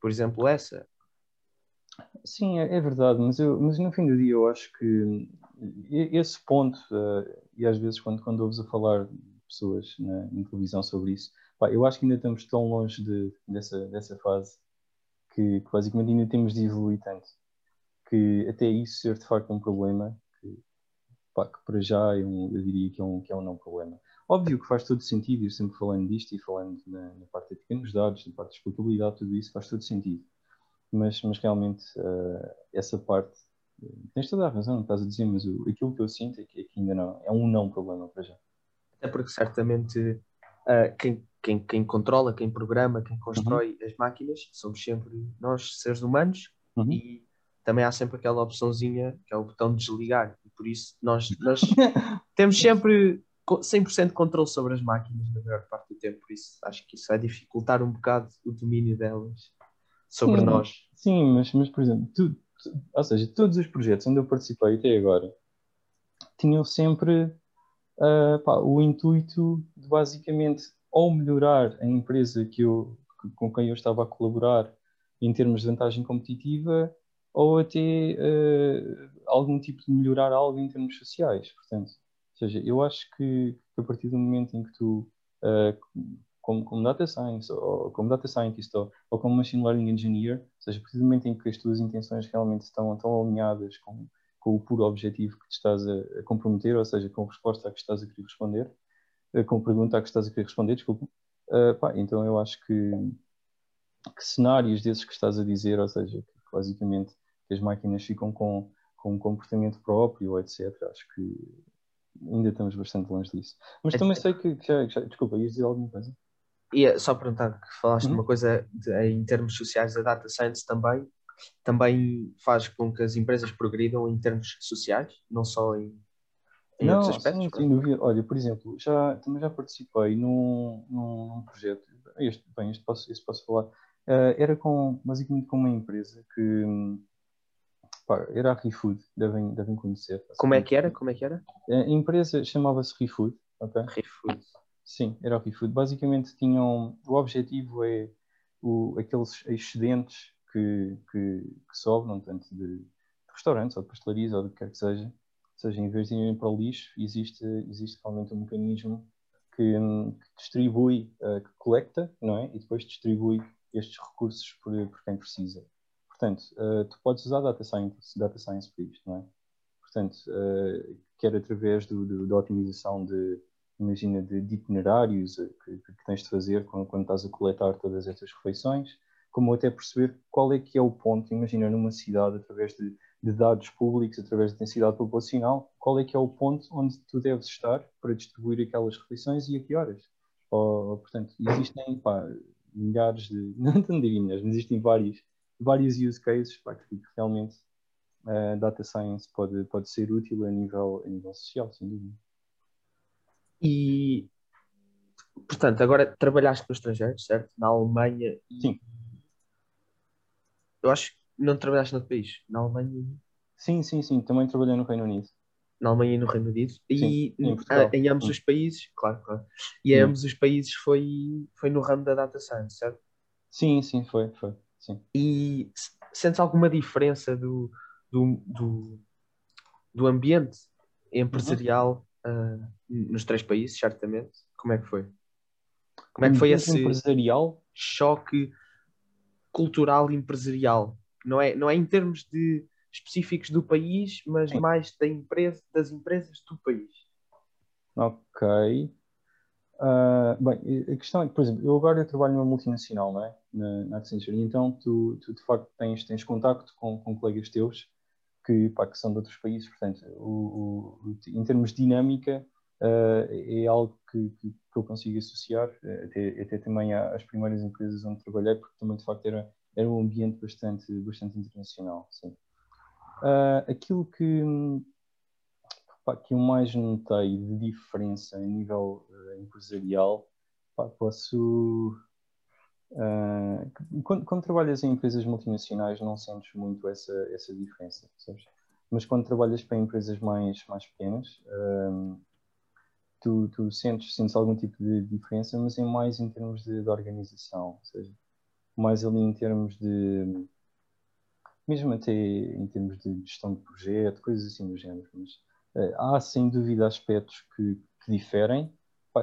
Por exemplo, essa. Sim, é, é verdade, mas, eu, mas no fim do dia eu acho que esse ponto, uh, e às vezes quando, quando ouves a falar de pessoas na, em televisão sobre isso, pá, eu acho que ainda estamos tão longe de, dessa, dessa fase que, que, basicamente ainda temos de evoluir tanto que até isso ser de facto um problema pá, que para já eu, eu, diria que é, um, que é um não problema. Óbvio que faz todo sentido, eu sempre falando disto e falando na, na parte de pequenos dados, na parte de explicabilidade, tudo isso faz todo sentido. Mas, mas realmente uh, essa parte Tens toda a razão, não estás a dizer, mas o, aquilo que eu sinto é que, é que, ainda não é um não problema para já. Até porque certamente uh, quem, quem, quem controla, quem programa, quem constrói uhum. as máquinas somos sempre nós, seres humanos, uhum. e também há sempre aquela opçãozinha que é o botão de desligar, e por isso nós, nós [LAUGHS] temos sempre 100% de controle sobre as máquinas na maior parte do tempo, por isso acho que isso vai dificultar um bocado o domínio delas sobre sim, nós. Sim, mas, mas por exemplo, tu, ou seja, todos os projetos onde eu participei até agora tinham sempre uh, pá, o intuito de basicamente ou melhorar a empresa que eu, com quem eu estava a colaborar em termos de vantagem competitiva ou até uh, algum tipo de melhorar algo em termos sociais. Portanto, ou seja, eu acho que, a partir do momento em que tu uh, como, como data science, ou como data scientist, ou, ou como machine learning engineer, ou seja, a partir do momento em que as tuas intenções realmente estão, estão alinhadas com, com o puro objetivo que te estás a, a, comprometer, ou seja, com a resposta a que estás a querer responder, eh, com a pergunta a que estás a querer responder, desculpa, uh, pá, então eu acho que, que cenários desses que estás a dizer, ou seja, basicamente que as máquinas ficam com, com um comportamento próprio, etc., acho que ainda estamos bastante longe disso. Mas é também sei que, que já, já, desculpa, ias dizer alguma coisa? E só perguntar que falaste uhum. uma coisa de, em termos sociais, a data science também também faz com que as empresas progridam em termos sociais, não só em, em não, outros aspectos. Sim, dúvida. Olha, por exemplo, já, também já participei num, num, num projeto, este, bem, este posso, este posso falar, uh, era com, basicamente com uma empresa que pá, era a ReFood, devem, devem conhecer. Como é que era? Como é que era? A empresa chamava-se ReFood, ok? ReFood. Sim, era o ReFood. Basicamente tinham. O objetivo é o, aqueles excedentes que, que, que sobram, tanto de, de, restaurantes ou de pastelarias ou do que quer que seja. Ou seja, em vez de irem para o lixo, existe, existe realmente um mecanismo que, que distribui, uh, que coleta, não é? E depois distribui estes recursos por, por quem precisa. Portanto, uh, tu podes usar data science, data science para isto, não é? Portanto, uh, quer através do, do, da otimização de imagina, de, de itinerários eh, que, que, tens de fazer quando, quando, estás a coletar todas estas refeições, como até perceber qual é que é o ponto, imagina, numa cidade, através de, de dados públicos, através da densidade populacional, qual é que é o ponto onde tu deves estar para distribuir aquelas refeições e a que horas. Ou, portanto, existem pá, milhares de, [LAUGHS] não diria milhares, mas existem vários, vários use cases pá, que realmente a uh, data science pode, pode ser útil a nível, a nível social, sem dúvida. E, portanto, agora trabalhaste no estrangeiro, certo? Na Alemanha. E... Sim. Eu acho que não trabalhaste no país. Na Alemanha. Sim, sim, sim. Também trabalhei no Reino Unido. Na Alemanha e no Reino Unido. Sim, e em, em ambos sim. os países, claro, claro. E em ambos os países foi, foi no ramo da data science, certo? Sim, sim, foi, foi. Sim. E sentes alguma diferença do, do, do, do ambiente empresarial uh, nos três países, certamente. Como é que foi? Como é que foi esse empresarial? choque cultural e empresarial? Não é, não é em termos de específicos do país, mas Sim. mais da empresa, das empresas do país. Ok. Uh, bem, a questão é que, por exemplo, eu agora trabalho numa multinacional, não é? Na, na Accenture, e então tu, tu, de facto tens, tens contacto com, com colegas teus que, pá, que são de outros países, portanto, o, o, em termos de dinâmica, uh, é algo que, que, que, eu consigo associar, até, até também às primeiras empresas onde trabalhei, porque também, de facto, era, era um ambiente bastante, bastante internacional, sim. Uh, aquilo que, pá, que eu mais notei de diferença a nível uh, empresarial, pá, posso. Uh, quando, quando, trabalhas em empresas multinacionais, não sentes muito essa, essa diferença, sabes? Mas quando trabalhas para empresas mais, mais pequenas, tu, tu sentes, sentes algum tipo de diferença, mas é mais em termos de, de organização, ou seja, mais ali em termos de mesmo até em termos de gestão de projeto, coisas assim do género. Mas uh, há sem dúvida aspectos que, que diferem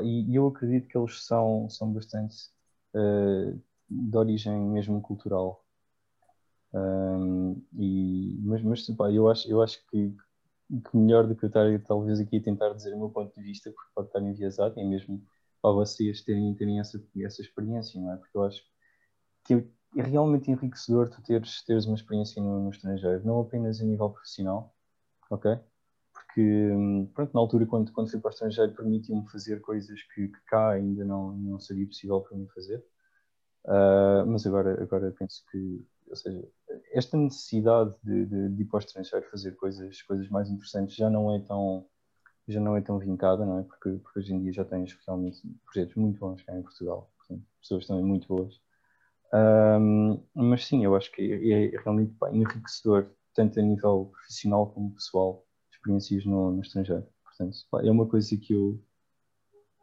e, e, eu acredito que eles são, são bastante uh, de origem mesmo cultural. Um, e, mas mas pá, eu, acho, eu acho que, que melhor do que eu estar talvez aqui a tentar dizer o meu ponto de vista, porque pode estar enviesado, é mesmo para vocês terem, terem essa, essa experiência, não é? Porque eu acho que é realmente enriquecedor tu teres, teres uma experiência no, no, estrangeiro, não apenas a nível profissional, ok? Porque, hum, pronto, na altura, quando, quando fui para o estrangeiro, permitiu-me fazer coisas que, que, cá ainda não, não seria possível para mim fazer. Uh, mas agora, agora penso que, ou seja, esta necessidade de, de, de ir para o estrangeiro fazer coisas, coisas mais interessantes já não é tão já não é tão vincada, não é? Porque, porque hoje em dia já tens realmente projetos muito bons cá em Portugal, portanto, pessoas também muito boas um, mas sim, eu acho que é, é realmente pá, enriquecedor, tanto a nível profissional como pessoal, experiências no, no estrangeiro. Portanto, pá, é uma coisa que eu.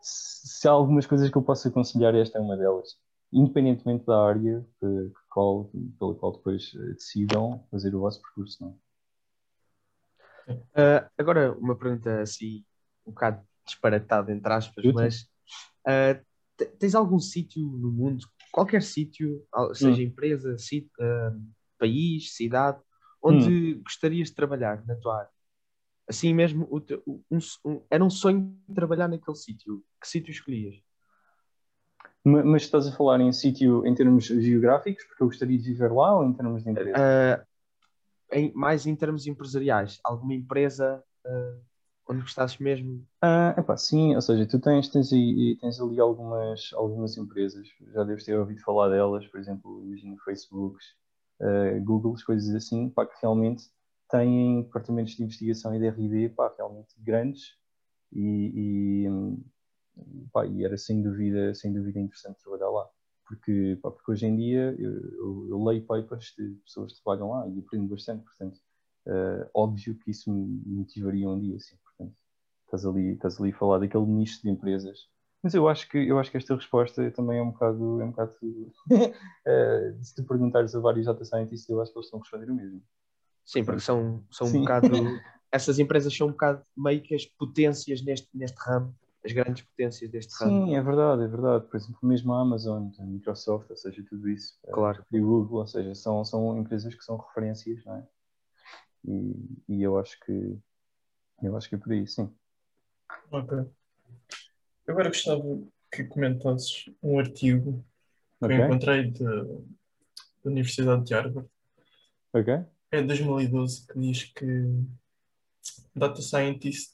Se há algumas coisas que eu posso aconselhar, esta é uma delas. Independentemente da área que, qual, pela qual depois eh, decidam fazer o vosso percurso, não uh, Agora, uma pergunta assim, um bocado disparatada, entre aspas, mas uh, tens algum sítio no mundo qualquer sítio, seja hum. empresa, uh, país, cidade, onde hum. gostarias de trabalhar na tua área? Assim mesmo, um, um, era um sonho trabalhar naquele sítio. Que sítio escolhias? Mas, mas estás a falar em sítio em termos geográficos, porque eu gostaria de viver lá, ou em termos de empresa? Uh, em, mais em termos empresariais. Alguma empresa uh, onde gostasses mesmo? Ah, epá, sim, ou seja, tu tens, tens, tens ali algumas, algumas empresas, já deves ter ouvido falar delas, por exemplo, imagino Facebooks, uh, coisas assim, pá, que realmente têm departamentos de investigação e de R&D, pá, realmente grandes e, e, pá, e, era sem dúvida, sem dúvida interessante trabalhar lá. Porque, pá, porque hoje em dia eu, eu, eu leio papers de pessoas que trabalham lá e aprendo bastante, portanto, uh, óbvio que isso me motivaria um dia, sim estás ali, estás ali a falar daquele nicho de empresas. Mas eu acho que, eu acho que esta resposta também é um bocado. É um bocado [LAUGHS] uh, se te perguntares a vários data scientists, eu acho que eles estão a responder o mesmo. Sim, porque são, são um bocado. [LAUGHS] essas empresas são um bocado meio que as potências neste, neste ramo, as grandes potências deste ramo. Sim, é verdade, é verdade. Por exemplo, mesmo a Amazon, a Microsoft, ou seja, tudo isso. Eh, claro. E o Google, ou seja, são, são empresas que são referências, não é? E, e eu acho que. Eu acho que é por aí, sim. Ok. Agora gostava que comentasses um artigo que okay. eu encontrei de, da Universidade de Harvard. Ok. É de 2012 que diz que Data Scientist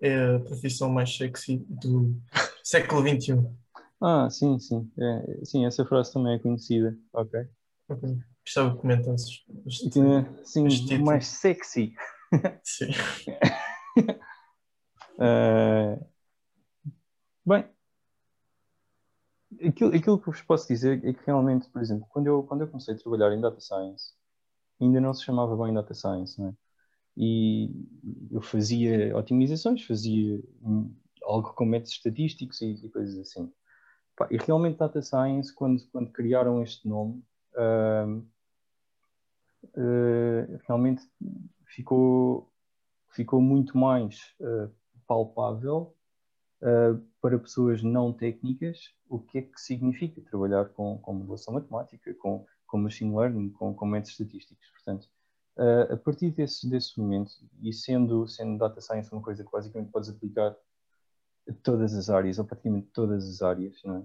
é a profissão mais sexy do [LAUGHS] século XXI. Ah, sim, sim. É, sim, essa frase também é conhecida. Ok. Ok. Gostava que comentasses. Este, sim, este mais sexy. Sim. [LAUGHS] Uh, bem, aquilo, aquilo que vos posso dizer é que realmente, por exemplo, quando eu, quando eu comecei a trabalhar em Data Science, ainda não se chamava bem Data Science, né? E eu fazia otimizações, fazia algo com métodos estatísticos e, e coisas assim. E realmente Data Science, quando, quando criaram este nome, uh, uh, realmente ficou, ficou muito mais uh, palpável uh, para pessoas não técnicas o que é que significa trabalhar com, com modelação matemática, com, com machine learning, com, com métodos estatísticos. Portanto, uh, a partir desse, desse momento, e sendo, sendo data science uma coisa que basicamente podes aplicar a todas as áreas, ou praticamente todas as áreas, não é?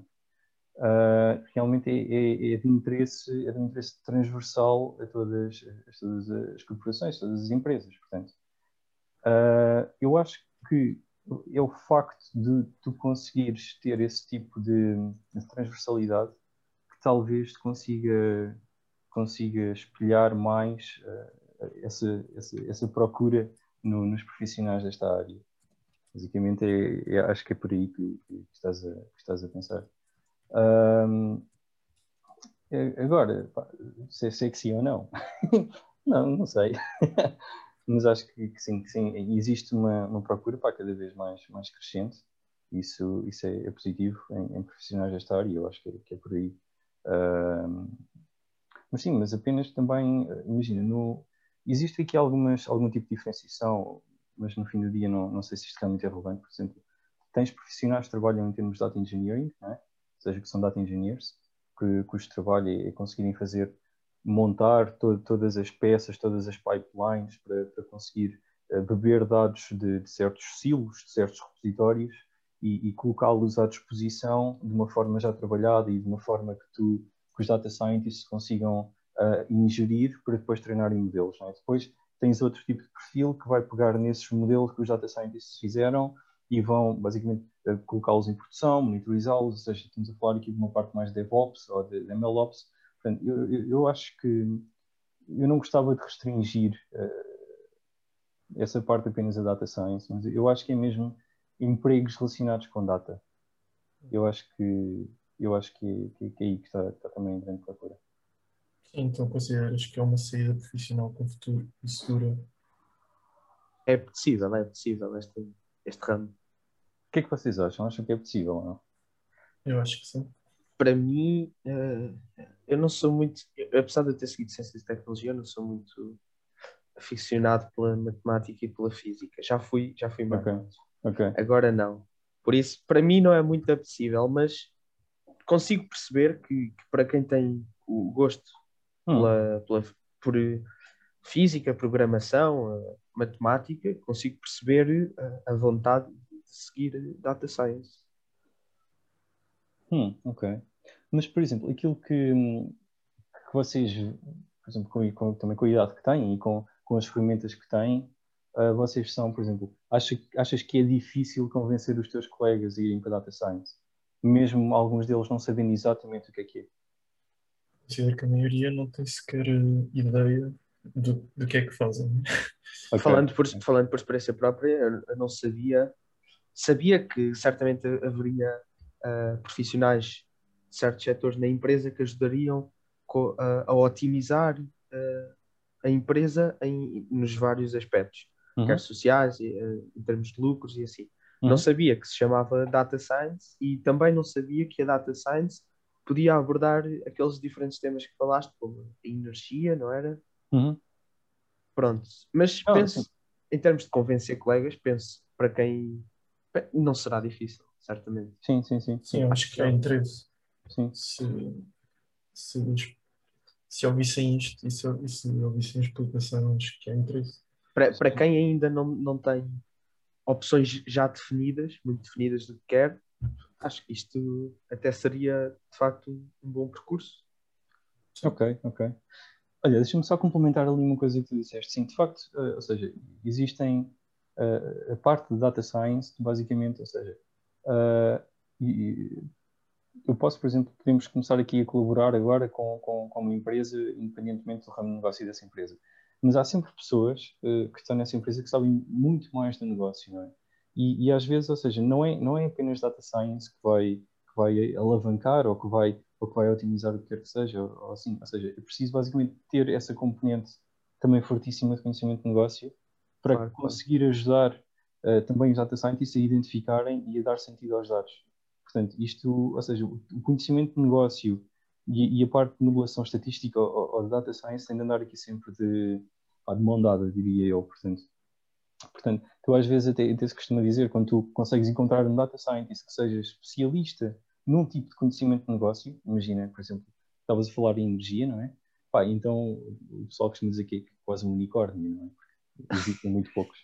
Uh, realmente é, é, é, de interesse, é de interesse transversal a todas, a todas as corporações, todas as empresas. Portanto, uh, eu acho que é o facto de tu conseguires ter esse tipo de, de transversalidade que talvez te consiga, consiga espelhar mais uh, essa, essa, essa procura no, nos profissionais desta área. Basicamente, é, é, acho que é por aí que, que, estás, a, que estás a pensar. Um, agora, pá, se é sexy ou não, [LAUGHS] não, não sei. [LAUGHS] Mas acho que, que, sim, que sim, existe uma, uma procura para cada vez mais, mais crescente. Isso, isso é, é positivo em, em, profissionais desta área, eu acho que é, que é por aí. Um, mas sim, mas apenas também, imagina, no, existe aqui algumas, algum tipo de diferenciação, mas no fim do dia não, não sei se isto é relevante. Por exemplo, tens profissionais que trabalham em termos de data engineering, é? seja, que são data engineers, que, cujo trabalho é, é conseguirem fazer, montar to, todas as peças, todas as pipelines para, para conseguir uh, beber dados de, de, certos silos, de certos repositórios e, e colocá-los à disposição de uma forma já trabalhada e de uma forma que, tu, que os data scientists consigam uh, ingerir para depois treinarem modelos. É? Depois tens outro tipo de perfil que vai pegar nesses modelos que os data scientists fizeram e vão basicamente colocá-los em produção, monitorizá-los, ou seja, estamos a falar aqui de uma parte mais de DevOps ou de MLOps. Portanto, eu, eu, eu, acho que eu não gostava de restringir uh, essa parte apenas a data science, mas eu acho que é mesmo empregos relacionados com data. Eu acho que eu acho que, é, que, que é aí que está, está também em grande procura. Então consideras que é uma saída profissional com futuro e segura? É possível, é possível este, este ramo. O que é que vocês acham? Acham que é possível ou não? Eu acho que sim. Para mim, uh, eu não sou muito, apesar de eu ter seguido ciências de tecnologia, eu não sou muito aficionado pela matemática e pela física. Já fui, já fui mais. Okay. Okay. Agora não. Por isso, para mim não é muito possível, mas consigo perceber que, que para quem tem o gosto hum. pela, pela, por física, programação, matemática, consigo perceber a, a vontade seguir data science. Hum, ok. Mas, por exemplo, aquilo que, que vocês, por exemplo, com, com, também com a idade que têm e com, com as ferramentas que têm, uh, vocês são, por exemplo, achas, achas que é difícil convencer os teus colegas a irem para Data Science? Mesmo alguns deles não sabendo exatamente o que é que é? Considero que a maioria não tem sequer ideia do, do que é que fazem. Okay. Falando, por, falando por experiência própria, eu não sabia sabia que certamente haveria uh, profissionais certos setores na empresa que ajudariam a otimizar uh, a empresa em, nos vários aspectos, uhum. quer sociais, em termos de lucros e assim. Uhum. Não sabia que se chamava Data Science e também não sabia que a Data Science podia abordar aqueles diferentes temas que falaste, como a energia, não era? Uhum. Pronto, mas oh, penso, sim. em termos de convencer colegas, penso para quem não será difícil, certamente. Sim, sim, sim. Sim, acho que é interesse. Sim. Se, se, se ouvissem isto e se, se ouvissem a explicação, acho que é interesse. Para, para quem ainda não, não tem opções já definidas, muito definidas do que quer, acho que isto até seria de facto um bom percurso. Ok, ok. Olha, deixa-me só complementar ali uma coisa que tu disseste. Sim, de facto, uh, ou seja, existem a parte de data science, basicamente, ou seja, uh, eu posso, por exemplo, podemos começar aqui a colaborar agora com, com, com, uma empresa, independentemente do ramo de negócio dessa empresa. Mas há sempre pessoas uh, que estão nessa empresa que sabem muito mais do negócio, não é? E, e, às vezes, ou seja, não é, não é apenas data science que vai, que vai alavancar ou que vai, ou que vai otimizar o que quer que seja, ou, ou assim, ou seja, é preciso basicamente ter essa componente também fortíssima de conhecimento de negócio para claro, conseguir ajudar uh, também os data scientists a identificarem e a dar sentido aos dados. Portanto, isto, ou seja, o conhecimento de negócio e, e a parte de modelação estatística ou, ou, de data science tem de andar aqui sempre de, de mão dada, diria eu. Portanto, Portanto, tu às vezes até, até se costuma dizer, quando tu consegues encontrar um data scientist que seja especialista num tipo de conhecimento de negócio, imagina, por exemplo, estavas a falar em energia, não é? Pá, então o pessoal costuma dizer que é quase um unicórnio, não é? Porque existem muito poucos.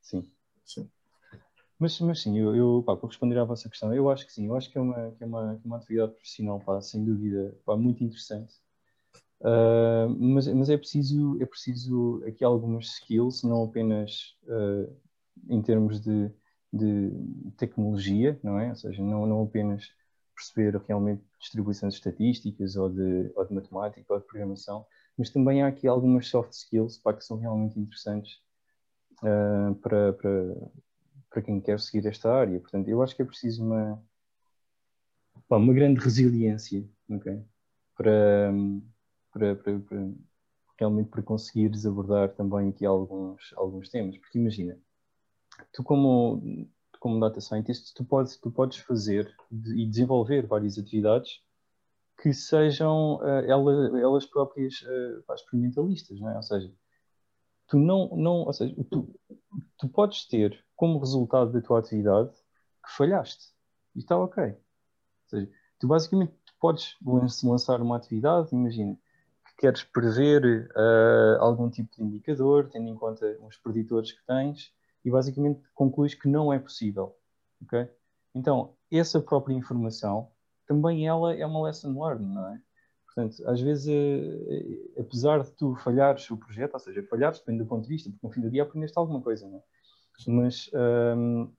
Sim. Sim. Mas, mas sim, eu, eu pá, para responder à vossa questão, eu acho que sim, eu acho que é uma, que é uma, que é uma atividade profissional, pá, sem dúvida, pá, muito interessante. Uh, mas, mas é preciso, é preciso aqui algumas skills, não apenas uh, em termos de, de tecnologia, não é? Ou seja, não, não apenas perceber realmente distribuições estatísticas ou de, ou de matemática ou de programação, mas também há aqui algumas soft skills pá, que são realmente interessantes uh, para, para, para quem quer seguir esta área. Portanto, eu acho que é preciso uma, pá, uma grande resiliência okay? para, para, para, para, realmente para conseguires abordar também aqui alguns, alguns temas. Porque imagina, tu como, como data scientist, tu podes, tu podes fazer e desenvolver várias atividades que sejam uh, elas, elas próprias uh, experimentalistas, não é? Ou seja, tu não, não ou seja, tu, tu podes ter como resultado da tua atividade que falhaste. E está ok. Ou seja, tu basicamente podes lançar uma atividade, imagina, que queres prever uh, algum tipo de indicador, tendo em conta os preditores que tens, e basicamente concluis que não é possível. ok? Então, essa própria informação, também ela é uma lesson learned, não é? Portanto, às vezes, uh, apesar de tu falhares o projeto, ou seja, falhares, depende do ponto de vista, porque no fim do dia aprendeste alguma coisa, não é? Mas, um,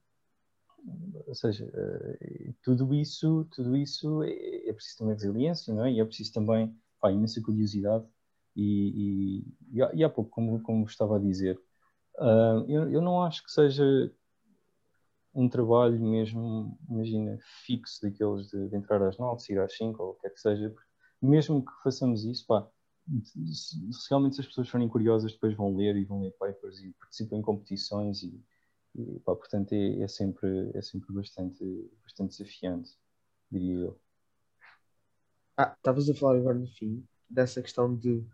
ou seja, uh, tudo isso, tudo isso é, é, preciso também resiliência, não é? E é preciso também pá, imensa curiosidade. E, e, e, há, pouco, como, como estava a dizer, uh, eu, eu não acho que seja um trabalho mesmo, imagina, fixo daqueles de, de entrar às 9, sair às 5 ou o que quer que seja, mesmo que façamos isso, pá, se, realmente se as pessoas forem curiosas, depois vão ler e vão ler papers e participam em competições e, e pá, portanto é, é, sempre, é sempre bastante, bastante desafiante, diria eu. Ah, estavas a falar agora no fim dessa questão de,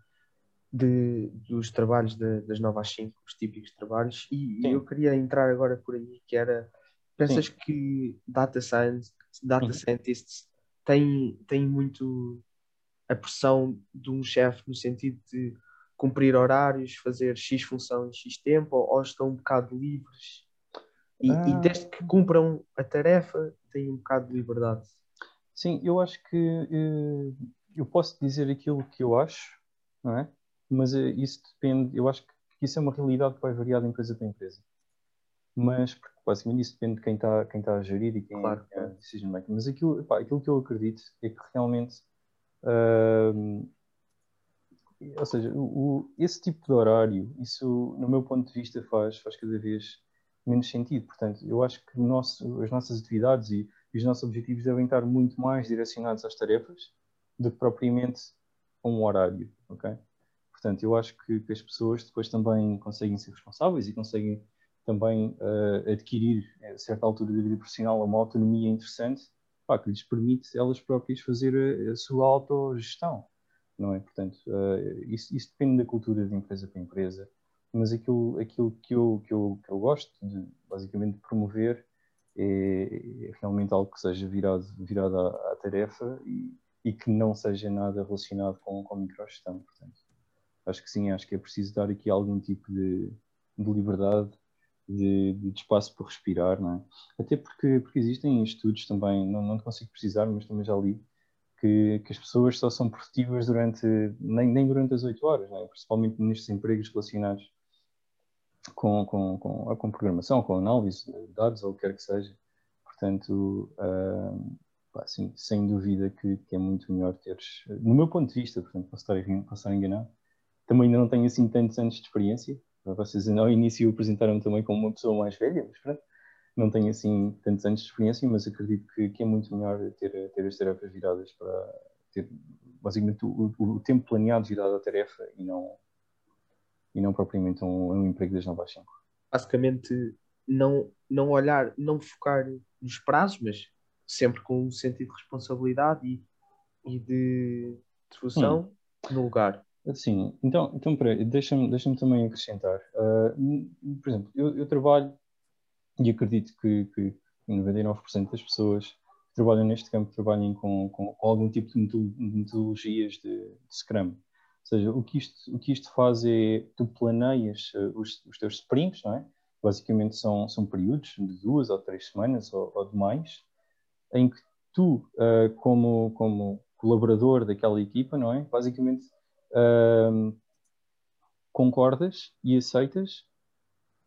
de dos trabalhos de, das novas 5, os típicos trabalhos, e Sim. eu queria entrar agora por aí, que era, pensas Sim. que data science, data uhum. scientists têm, têm muito a pressão de um chefe no sentido de cumprir horários, fazer X função em X tempo, ou, ou estão um bocado livres. E, ah. e, desde que cumpram a tarefa, têm um bocado de liberdade. Sim, eu acho que uh, eu posso dizer aquilo que eu acho, não é? Mas uh, isso depende, eu acho que isso é uma realidade que vai variar de empresa para empresa. Mas, porque basicamente isso depende de quem está quem tá a gerir e quem claro. é a decision maker. Mas aquilo, pá, aquilo que eu acredito é que realmente Uh, ou seja, o, o, esse tipo de horário, isso, no meu ponto de vista, faz, faz cada vez menos sentido. Portanto, eu acho que nosso, as nossas atividades e, e, os nossos objetivos devem estar muito mais direcionados às tarefas do que propriamente a um horário, ok? Portanto, eu acho que, que as pessoas depois também conseguem ser responsáveis e conseguem também uh, adquirir, a certa altura da vida profissional, uma autonomia interessante pá, que lhes permite elas próprias fazer a, a sua autogestão, não é? Portanto, uh, isso, isso, depende da cultura de empresa para empresa, mas aquilo, aquilo que, eu, que, eu, que eu gosto de, basicamente, promover é, é realmente algo que seja virado, virado à, à tarefa e, e, que não seja nada relacionado com, com microgestão, portanto. Acho que sim, acho que é preciso dar aqui algum tipo de, de liberdade de, de, espaço para respirar, não é? Até porque, porque existem estudos também, não, não consigo precisar, mas também já li, que, que as pessoas só são produtivas durante, nem, nem durante as 8 horas, é? principalmente nestes empregos relacionados com, com, com, com programação, com análise de dados ou o que quer que seja. Portanto, uh, pá, sem dúvida que, que, é muito melhor teres, no meu ponto de vista, portanto, posso estar, posso estar enganado, também ainda não tenho assim tantos anos de experiência, vocês ao início apresentaram-me também como uma pessoa mais velha, mas pronto, não tenho assim tantos anos de experiência, mas acredito que, que é muito melhor ter, ter as tarefas viradas para ter basicamente o, o, tempo planeado virado à tarefa e não, e não propriamente um, um emprego das 9 às 5. Basicamente, não, não olhar, não focar nos prazos, mas sempre com um sentido de responsabilidade e, e de devoção hum. no lugar. Sim, então, então deixa-me deixa também acrescentar. Uh, por exemplo, eu, eu, trabalho e acredito que, que 99% das pessoas que trabalham neste campo trabalhem com, com, com algum tipo de metodologias de, de, Scrum. Ou seja, o que isto, o que isto faz é tu planeias uh, os, os teus sprints, não é? Basicamente são, são períodos de duas ou três semanas ou, ou mais, em que tu, uh, como, como colaborador daquela equipa, não é? Basicamente concordas e aceitas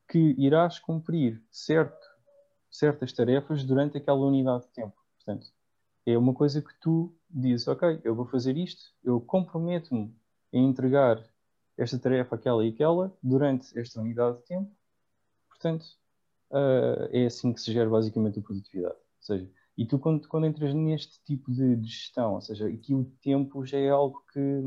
que irás cumprir certo, certas tarefas durante aquela unidade de tempo. Portanto, é uma coisa que tu dizes, ok, eu vou fazer isto, eu comprometo-me a entregar esta tarefa, aquela e aquela, durante esta unidade de tempo. Portanto, uh, é assim que se gera basicamente a produtividade. Ou seja, e tu quando, quando entras neste tipo de gestão, ou seja, aqui o tempo já é algo que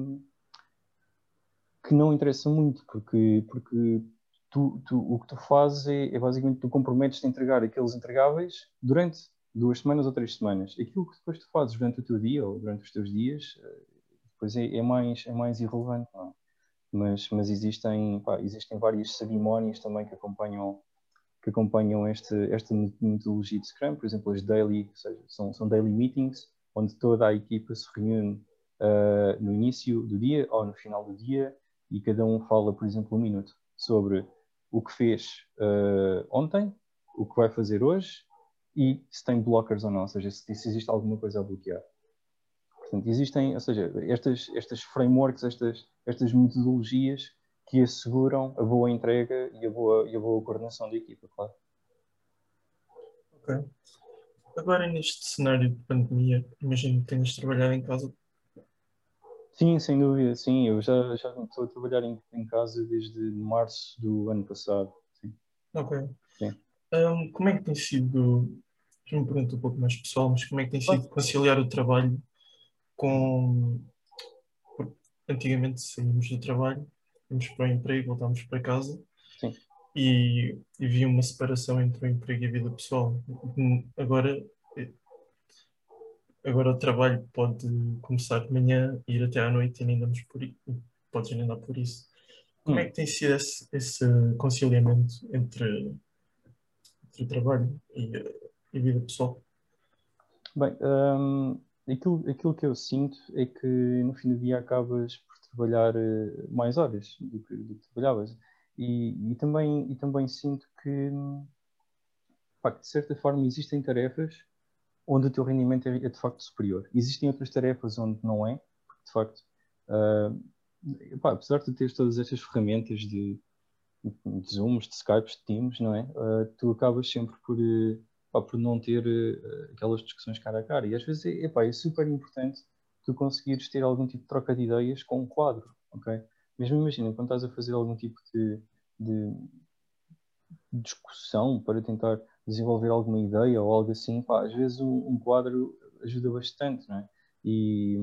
que não interessa muito, porque, porque tu, tu, o que tu fazes é, é basicamente tu comprometes-te a entregar aqueles entregáveis durante duas semanas ou três semanas. Aquilo que depois tu fazes durante o teu dia ou durante os teus dias, eh, depois é, é mais, é mais irrelevante. É? Mas, mas existem, pá, existem várias cerimónias também que acompanham que acompanham este, esta metodologia de Scrum, por exemplo, as daily, seja, são, são daily meetings, onde toda a equipa se reúne uh, no início do dia ou no final do dia e cada um fala, por exemplo, um minuto sobre o que fez uh, ontem, o que vai fazer hoje e se tem blockers ou não, ou seja, se, se existe alguma coisa a bloquear. Portanto, existem, ou seja, estas, estas frameworks, estas, estas metodologias que asseguram a boa entrega e a boa, e a boa coordenação da equipa, claro. Ok. Agora, neste cenário de pandemia, imagino que tenhas trabalhado em casa Sim, sem dúvida, sim. Eu já, já estou a trabalhar em, em casa desde março do ano passado. Sim. Ok. Sim. Um, como é que tem sido, uma pergunta um pouco mais pessoal, mas como é que tem sido conciliar o trabalho com. Antigamente saímos do trabalho, íamos para o emprego, voltámos para casa Sim. E, e havia uma separação entre o emprego e a vida pessoal. Agora Agora o trabalho pode começar de manhã, ir até à noite e ainda andamos por podes ainda andar por isso. Como hum. é que tem sido esse, esse conciliamento entre, entre o trabalho e, a vida pessoal? Bem, um, aquilo, aquilo que eu sinto é que no fim do dia acabas por trabalhar eh, mais horas do que, do que trabalhavas. E, e, também, e também sinto que, pá, de certa forma, existem tarefas onde o teu rendimento é, é, de facto superior. Existem outras tarefas onde não é, porque de facto, uh, pá, apesar de teres todas estas ferramentas de, de Zooms, de Skypes, de Teams, não é? Uh, tu acabas sempre por, uh, pá, por não ter aquelas discussões cara a cara. E às vezes é, é super importante tu conseguires ter algum tipo de troca de ideias com um quadro, ok? Mesmo imagina, quando estás a fazer algum tipo de, de discussão para tentar desenvolver alguma ideia ou algo assim, pá, às vezes um, um, quadro ajuda bastante, não é? E,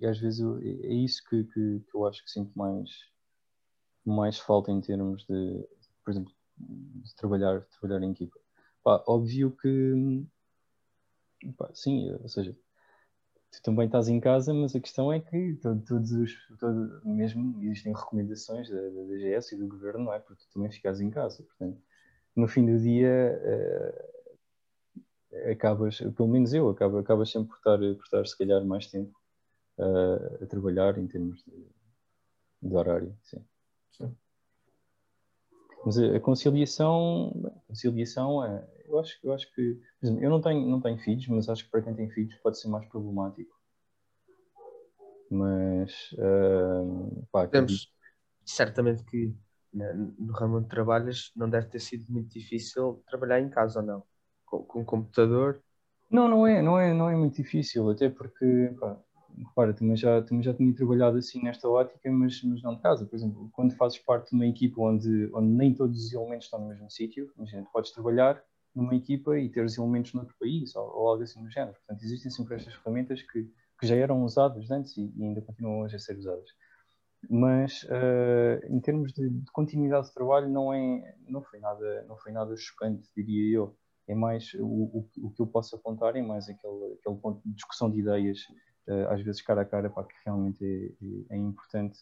e às vezes eu, é, isso que, que, que, eu acho que sinto mais, mais falta em termos de, por exemplo, de trabalhar, trabalhar em equipa. Pá, óbvio que, pá, sim, ou seja, tu também estás em casa, mas a questão é que todos os, mesmo existem recomendações da, da DGS e do governo, não é? Porque tu também ficas em casa, portanto no fim do dia uh, acabas, pelo menos eu, acabo, acabas sempre por estar, por estar se calhar mais tempo uh, a trabalhar em termos de, de horário, sim. sim. Mas a, conciliação, a conciliação é, eu acho, eu acho que, por exemplo, eu não tenho, não tenho filhos, mas acho que para quem tem filhos pode ser mais problemático. Mas, uh, pá, Temos, certamente que no ramo onde trabalhas, não deve ter sido muito difícil trabalhar em casa ou não? Com, com computador? Não, não é, não é, não é muito difícil, até porque, pá, repara, também já, também já tinha trabalhado assim nesta ótica, mas, mas não de casa. Por exemplo, quando fazes parte de uma equipa onde, onde nem todos os elementos estão no mesmo sítio, imagina, podes trabalhar numa equipa e ter os elementos noutro país ou, ou, algo assim do género. Portanto, existem sempre estas ferramentas que, que já eram usadas antes e, e ainda continuam hoje a ser usadas mas uh, em termos de, de, continuidade de trabalho não é não foi nada não foi nada chocante diria eu é mais o, o, o que eu posso apontar é mais aquele aquele ponto de discussão de ideias uh, às vezes cara a cara para que realmente é, é, é importante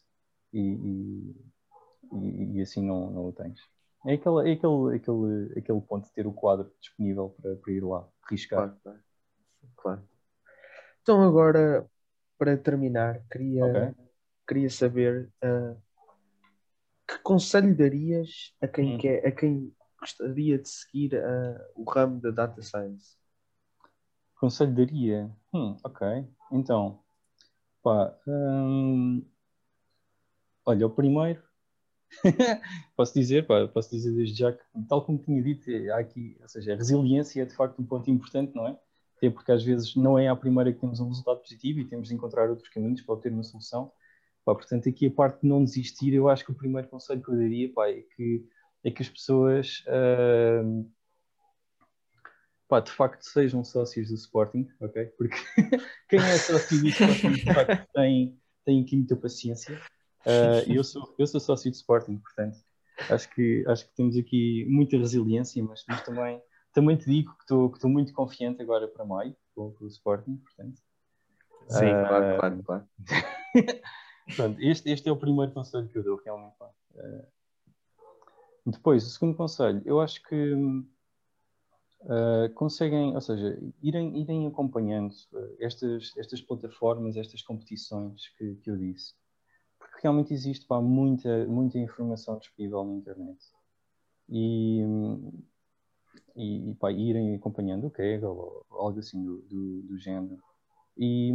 e, e, e, assim não, não o tens. É aquele, é aquele, aquele, aquele ponto de ter o quadro disponível para, para ir lá, riscar. Claro, claro. Então agora, para terminar, queria, Ok. Queria saber uh, que conselho darias a quem, Hum. quer, a quem gostaria de seguir uh, o ramo da Data Science? Conselho daria? Hum, ok. Então, pá, hum, olha, o primeiro, [LAUGHS] posso dizer, pá, posso dizer desde já que, tal como tinha dito, há aqui, ou seja, a resiliência é de facto um ponto importante, não é? Até porque às vezes não é à primeira que temos um resultado positivo e temos de encontrar outros caminhos para obter uma solução. Pá, portanto, aqui a parte de não desistir, eu acho que o primeiro conselho que eu daria, pá, é que, é que as pessoas, hum, pá, de facto sejam sócios do Sporting, ok? Porque [LAUGHS] quem é sócio do Sporting de facto tem, tem aqui muita paciência. Ah, eu, sou, eu sou sócio do Sporting, portanto, acho que, acho que temos aqui muita resiliência, mas, mas também, também te digo que estou que muito confiante agora para maio com, com o Sporting, portanto. Sim, Ah, claro, claro, claro. [LAUGHS] Pronto, este, este é o primeiro conselho que eu dou, realmente. Eh, depois, o segundo conselho, eu acho que eh, conseguem, ou seja, irem, irem acompanhando eh, estas, estas plataformas, estas competições que, que eu disse. Porque realmente existe pá, muita, muita informação disponível na internet. E, e, e pá, irem acompanhando o Kaggle ou algo assim do, do, do género e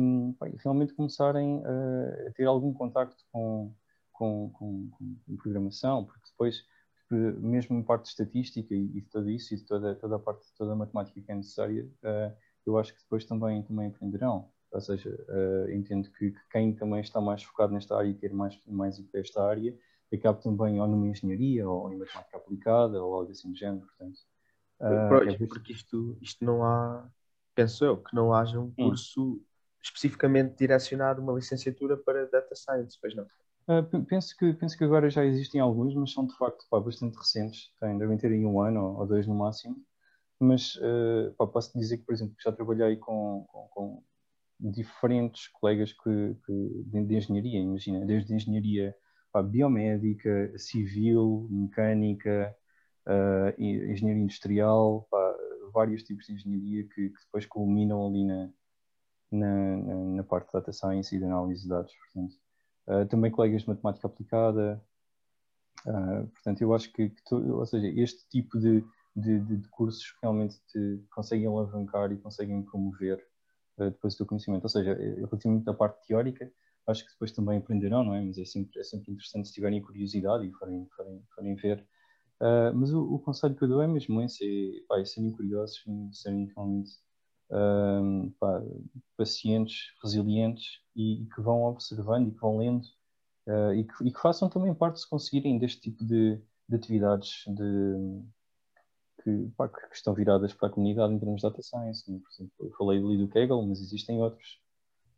realmente começarem a, a ter algum contacto com, com, com, com programação, porque depois, mesmo a parte de estatística e, e de tudo isso, e de toda, toda a parte, toda a matemática que é necessária, eh, eu acho que depois também, também aprenderão. Ou seja, eh, entendo que, que quem também está mais focado nesta área e quer mais, mais ir para esta área, acabe também ou numa engenharia ou em matemática aplicada ou algo assim do género, portanto. eh, é por- porque isto, isto não há, penso eu, que não haja um curso especificamente direcionado, uma licenciatura para Data Science, pois não? Uh, penso, que, penso que agora já existem alguns, mas são de facto pá, bastante recentes. Têm, devem ter aí um ano ou, ou dois no máximo. Mas uh, pá, posso dizer que, por exemplo, já trabalhei com, com, com diferentes colegas que, que- de, de engenharia, imagina, desde engenharia pá, biomédica, civil, mecânica, uh, engenharia industrial, pá, vários tipos de engenharia que, que depois culminam ali na, na, na, parte de data science e de análise de dados. Portanto, Uh, também colegas de matemática aplicada. Uh, portanto, eu acho que, que tu- ou seja, este tipo de, de, de- de cursos realmente te conseguem alavancar e conseguem promover uh, depois o teu conhecimento. Ou seja, eh, relativamente à parte teórica, acho que depois também aprenderão, não é? Mas é sempre, é sempre interessante se tiverem curiosidade e forem, forem, forem ver. Uh, mas o, o conselho que eu dou é mesmo esse, é, pá, serem curiosos serem realmente um, pá, pacientes, resilientes e, e que vão observando e que vão lendo uh, e, que, e que façam também parte, se conseguirem, deste tipo de, de atividades de, que, pá, que estão viradas para a comunidade em termos de data science. Por exemplo, eu falei ali do Kaggle, mas existem outros.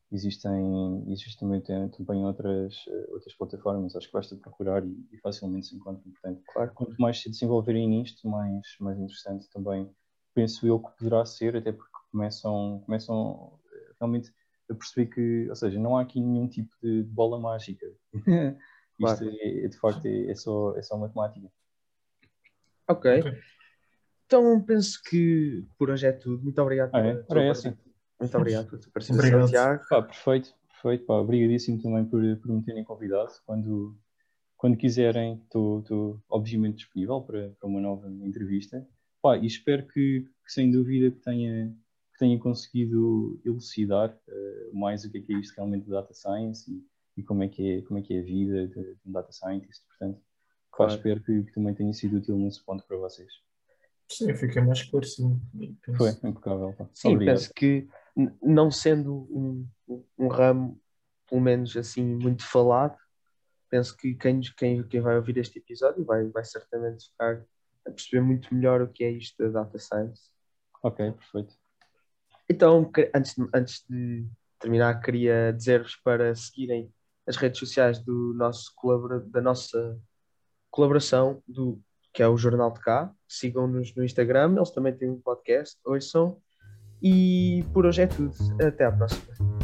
Existem, existem também, tem- também outras, eh, outras plataformas, acho que basta procurar e, e facilmente se encontram. Portanto, Claro. quanto mais se desenvolverem nisto, mais, mais interessante também penso eu que poderá ser, até porque começam, começam eh, realmente a perceber que, ou seja, não há aqui nenhum tipo de bola mágica. [LAUGHS] Isto Claro. é, é, de facto é, é só, é só matemática. Ok. Ok. Então penso que por hoje é tudo. Muito obrigado Ah, é? pela é participação. Muito obrigado pela tua participação. Tiago. Pá, perfeito, perfeito. Pá, obrigadíssimo também por, por me terem convidado. Quando, quando quiserem, estou obviamente disponível para, para uma nova entrevista. Pá, e espero que, que, sem dúvida, que tenha, que tenha conseguido elucidar eh, mais o que é, que é isto realmente de data science e, e como, é que é, como é que é a vida de, de um data scientist. Portanto, pá, Claro. espero que, que também tenha sido útil nesse ponto para vocês. Sim, fiquei mais esclarecido. Penso- Foi impecável. Pá. Sim, Obrigado. penso que não sendo um, um- ramo, pelo menos assim, muito falado, penso que quem, quem, quem vai ouvir este episódio vai, vai certamente ficar a perceber muito melhor o que é isto da Data Science. Ok, perfeito. Então, antes de, antes de terminar, queria dizer-vos para seguirem as redes sociais do nosso da nossa colaboração, do, que é o Jornal de Cá. Sigam-nos no Instagram, eles também têm um podcast, ouçam. E por hoje é tudo. Até à próxima.